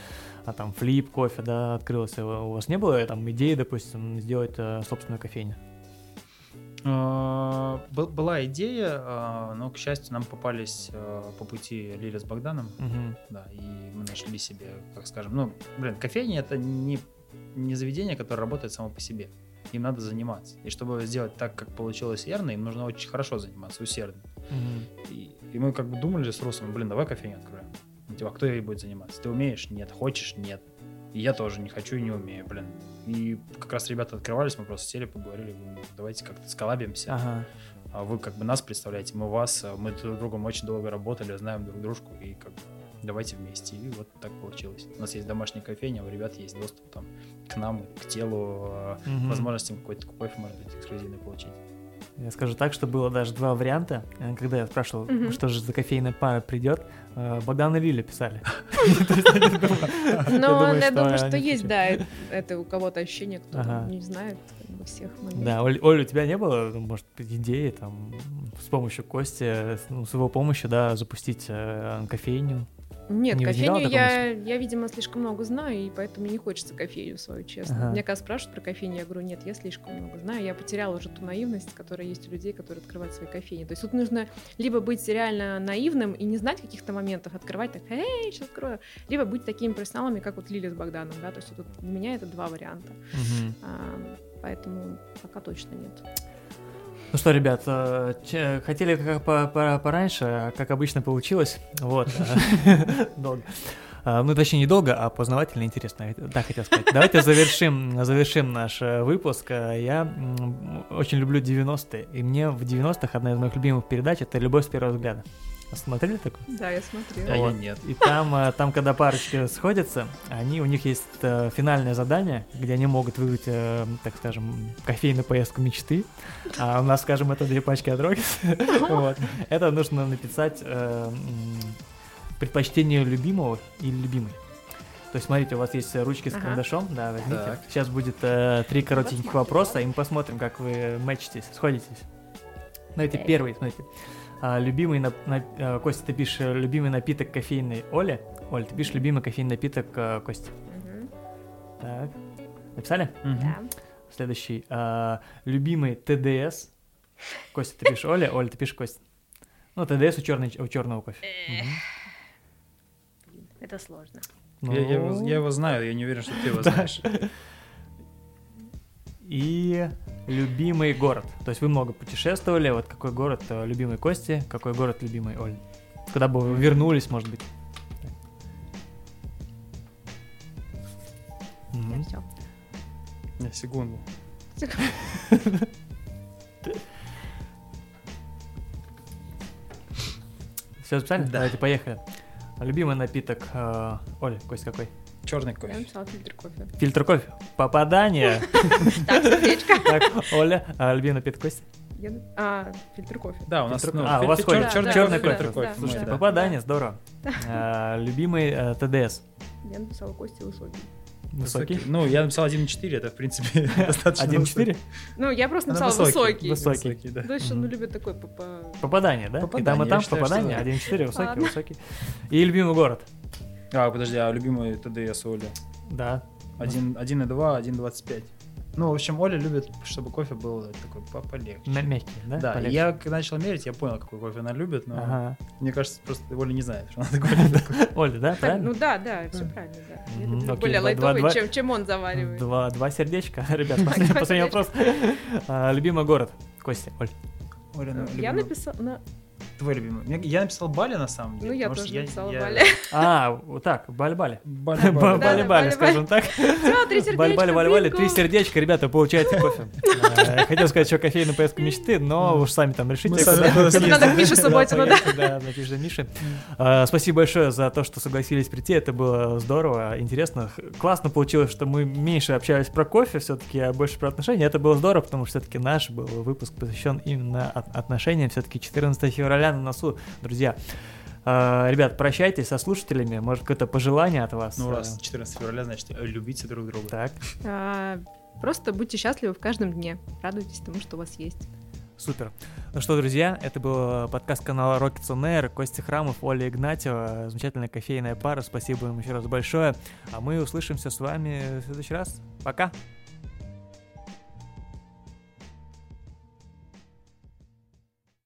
а там Флип кофе, да, открылся. У вас не было там идеи, допустим, сделать э, собственную кофейню? А, был- Была идея, а, но, к счастью, нам попались а, по пути Лиля с Богданом, Мгм. да, и мы нашли себе, как скажем, ну, блин, кофейня это не, не заведение, которое работает само по себе. Им надо заниматься. И чтобы сделать так, как получилось Эрна, им нужно очень хорошо заниматься, усердно. Мгм. И, и мы как бы думали с Русом, блин, давай кофейню откроем. Типа, а кто ей будет заниматься? Ты умеешь? Нет. Хочешь? Нет. И я тоже не хочу и не умею, блин. И как раз ребята открывались, мы просто сели, поговорили, давайте как-то сколабимся. Ага. А вы как бы нас представляете, мы вас, а мы друг с другом очень долго работали, знаем друг дружку, и как бы давайте вместе. И вот так получилось. У нас есть домашняя кофейня, у ребят есть доступ там к нам, к телу, а, Мгм. возможностям какой-то кофе, может быть, эксклюзивный получить. Я скажу так, что было даже два варианта. Э, Когда я спрашивал, Мгм. что же за кофейная пара придет, Богдан и Лиля писали. (laughs) (laughs) Но думаю, я думаю, что есть, да, э- это у кого-то ощущение, кто не знает всех. Да, Оль, Оль, у тебя не было, ну, может, идеи там с помощью Кости, э, ну, с его помощью, да, запустить э, кофейню? Нет, Не кофейню я, я, видимо, слишком много знаю, и поэтому не хочется кофейню свою, честно. Ага. Меня когда спрашивают про кофейню, я говорю, нет, я слишком много знаю. Я потеряла уже ту наивность, которая есть у людей, которые открывают свои кофейни. То есть тут нужно либо быть реально наивным и не знать каких-то моментов, открывать так, эй, сейчас открою, либо быть такими профессионалами, как вот Лилия с Богданом, да, то есть вот для меня это два варианта. Мгм. А, поэтому пока точно нет. Ну что, ребят, э, хотели как по- по- пораньше, а как обычно получилось. Вот. (laughs) э, Долго. А, Ну, точнее, не долго, а познавательно интересно. Да, хотел сказать. Давайте завершим, завершим наш э, выпуск. Э, Я очень люблю 90-е, и мне в 90-х одна из моих любимых передач — это «Любовь с первого взгляда». Смотрели такое? Да, я смотрела. А я нет. И там, э, там, когда парочки сходятся, они, у них есть э, финальное задание, где они могут выиграть, э, так скажем, кофейную поездку мечты. А у нас, скажем, это две пачки от Рокис. Вот. Это нужно написать предпочтение любимого или любимой. То есть, смотрите, у вас есть ручки с Ага. карандашом, да, возьмите. Так. Сейчас будет э, три коротеньких Посмотрим. вопроса, и мы посмотрим, как вы мэчитесь, сходитесь. Давайте Окей. первый, смотрите. А, любимый, нап- на- э, Костя, ты пишешь э, любимый напиток кофейный Оле. Оль, ты пишешь любимый кофейный напиток э, Кости. Мгм. Так. Написали? Мгм. Да. Следующий. а, любимый ТДС. Костя, ты пишешь Оля, Оля, ты пишешь Костя. Ну, ТДС у, черной, у черного кофе. Это сложно. Я, я его, Ну, я его знаю, я не уверен, что ты его (laughs) знаешь. И любимый город. То есть вы много путешествовали. Вот какой город э, любимый Кости, какой город любимый Оль. Куда бы вы вернулись, может быть. Мгм. Все. Не, секунду. Все записали? Да. Давайте поехали. Любимый напиток э, Оля, Кость какой? Черный Я кофе. написала фильтр кофе. Фильтр кофе. Попадание. (laughs) Так, сердечко. Так, Оля, а, любимый напиток Костя? Я А, фильтр кофе. Да, у нас Фильтр- ну, а, у вас черный, Черный кофе, фильтр кофе. Да, Слушайте, да. попадание, здорово. А, Любимый э, ТДС? Я написала Костя высокий. Высокий? Ну, я написал 1.4, это, в принципе, (laughs) (laughs) достаточно 1.4? Ну, я просто написала высокий. высокий. Высокий. да. То есть он любит такой по- по- Попадание, да? И там, Попадание, и там я попадание. что да. 1.4, высокий, высокий. И любимый город? А, подожди, а любимый ТДС Оля? Да. 1, 1.2, 1.25. Ну, в общем, Оля любит, чтобы кофе был такой по- полегче. Мя- Мягкий, да? Да, Полегче. я когда начал мерить, я понял, какой кофе она любит, но Ага. мне кажется, просто Оля не знает, что она (laughs) такое любит. Оля, да, правильно? ну да, да, все правильно, да. Более лайтовый, чем, он заваривает. Два, сердечка. (laughs) Ребят, (laughs) последний, вопрос. А, Любимый город? Костя, Оль. Оля, ну, Я любимый- написала... Твой любимый. Я написал Бали, на самом деле. Ну, я тоже написала я- Бали. А, вот так, Бали-Бали. Бали, Ба- Бали. Да, Бали-Бали, Бали-Бали. скажем так. Всё, три сердечка, Бали-бали, Бали-бали, бинго. три сердечка, ребята, получаете кофе. (laughs) Э, Хотел сказать, что кофейную поездку мечты, но уж сами там решите. Надо к Мише Да, Субботину, да? Да, напиши Мише. А, Спасибо большое за то, что согласились прийти. Это было здорово, интересно. Классно получилось, что мы меньше общались про кофе все-таки, а больше про отношения. Это было здорово, потому что все-таки наш был выпуск посвящен именно от- отношениям. Все-таки 14 февраля на носу, друзья. А, Ребят, прощайтесь со слушателями. Может, какое-то пожелание от вас? Ну, Э, раз 14 февраля, значит, любите друг друга. Так, А, Просто будьте счастливы в каждом дне. Радуйтесь тому, что у вас есть. супер. Ну что, друзья, это был подкаст канала Rockets on Air. Костя Храмов, Оля Игнатьева. Замечательная кофейная пара. Спасибо им еще раз большое. А мы услышимся с вами в следующий раз. Пока!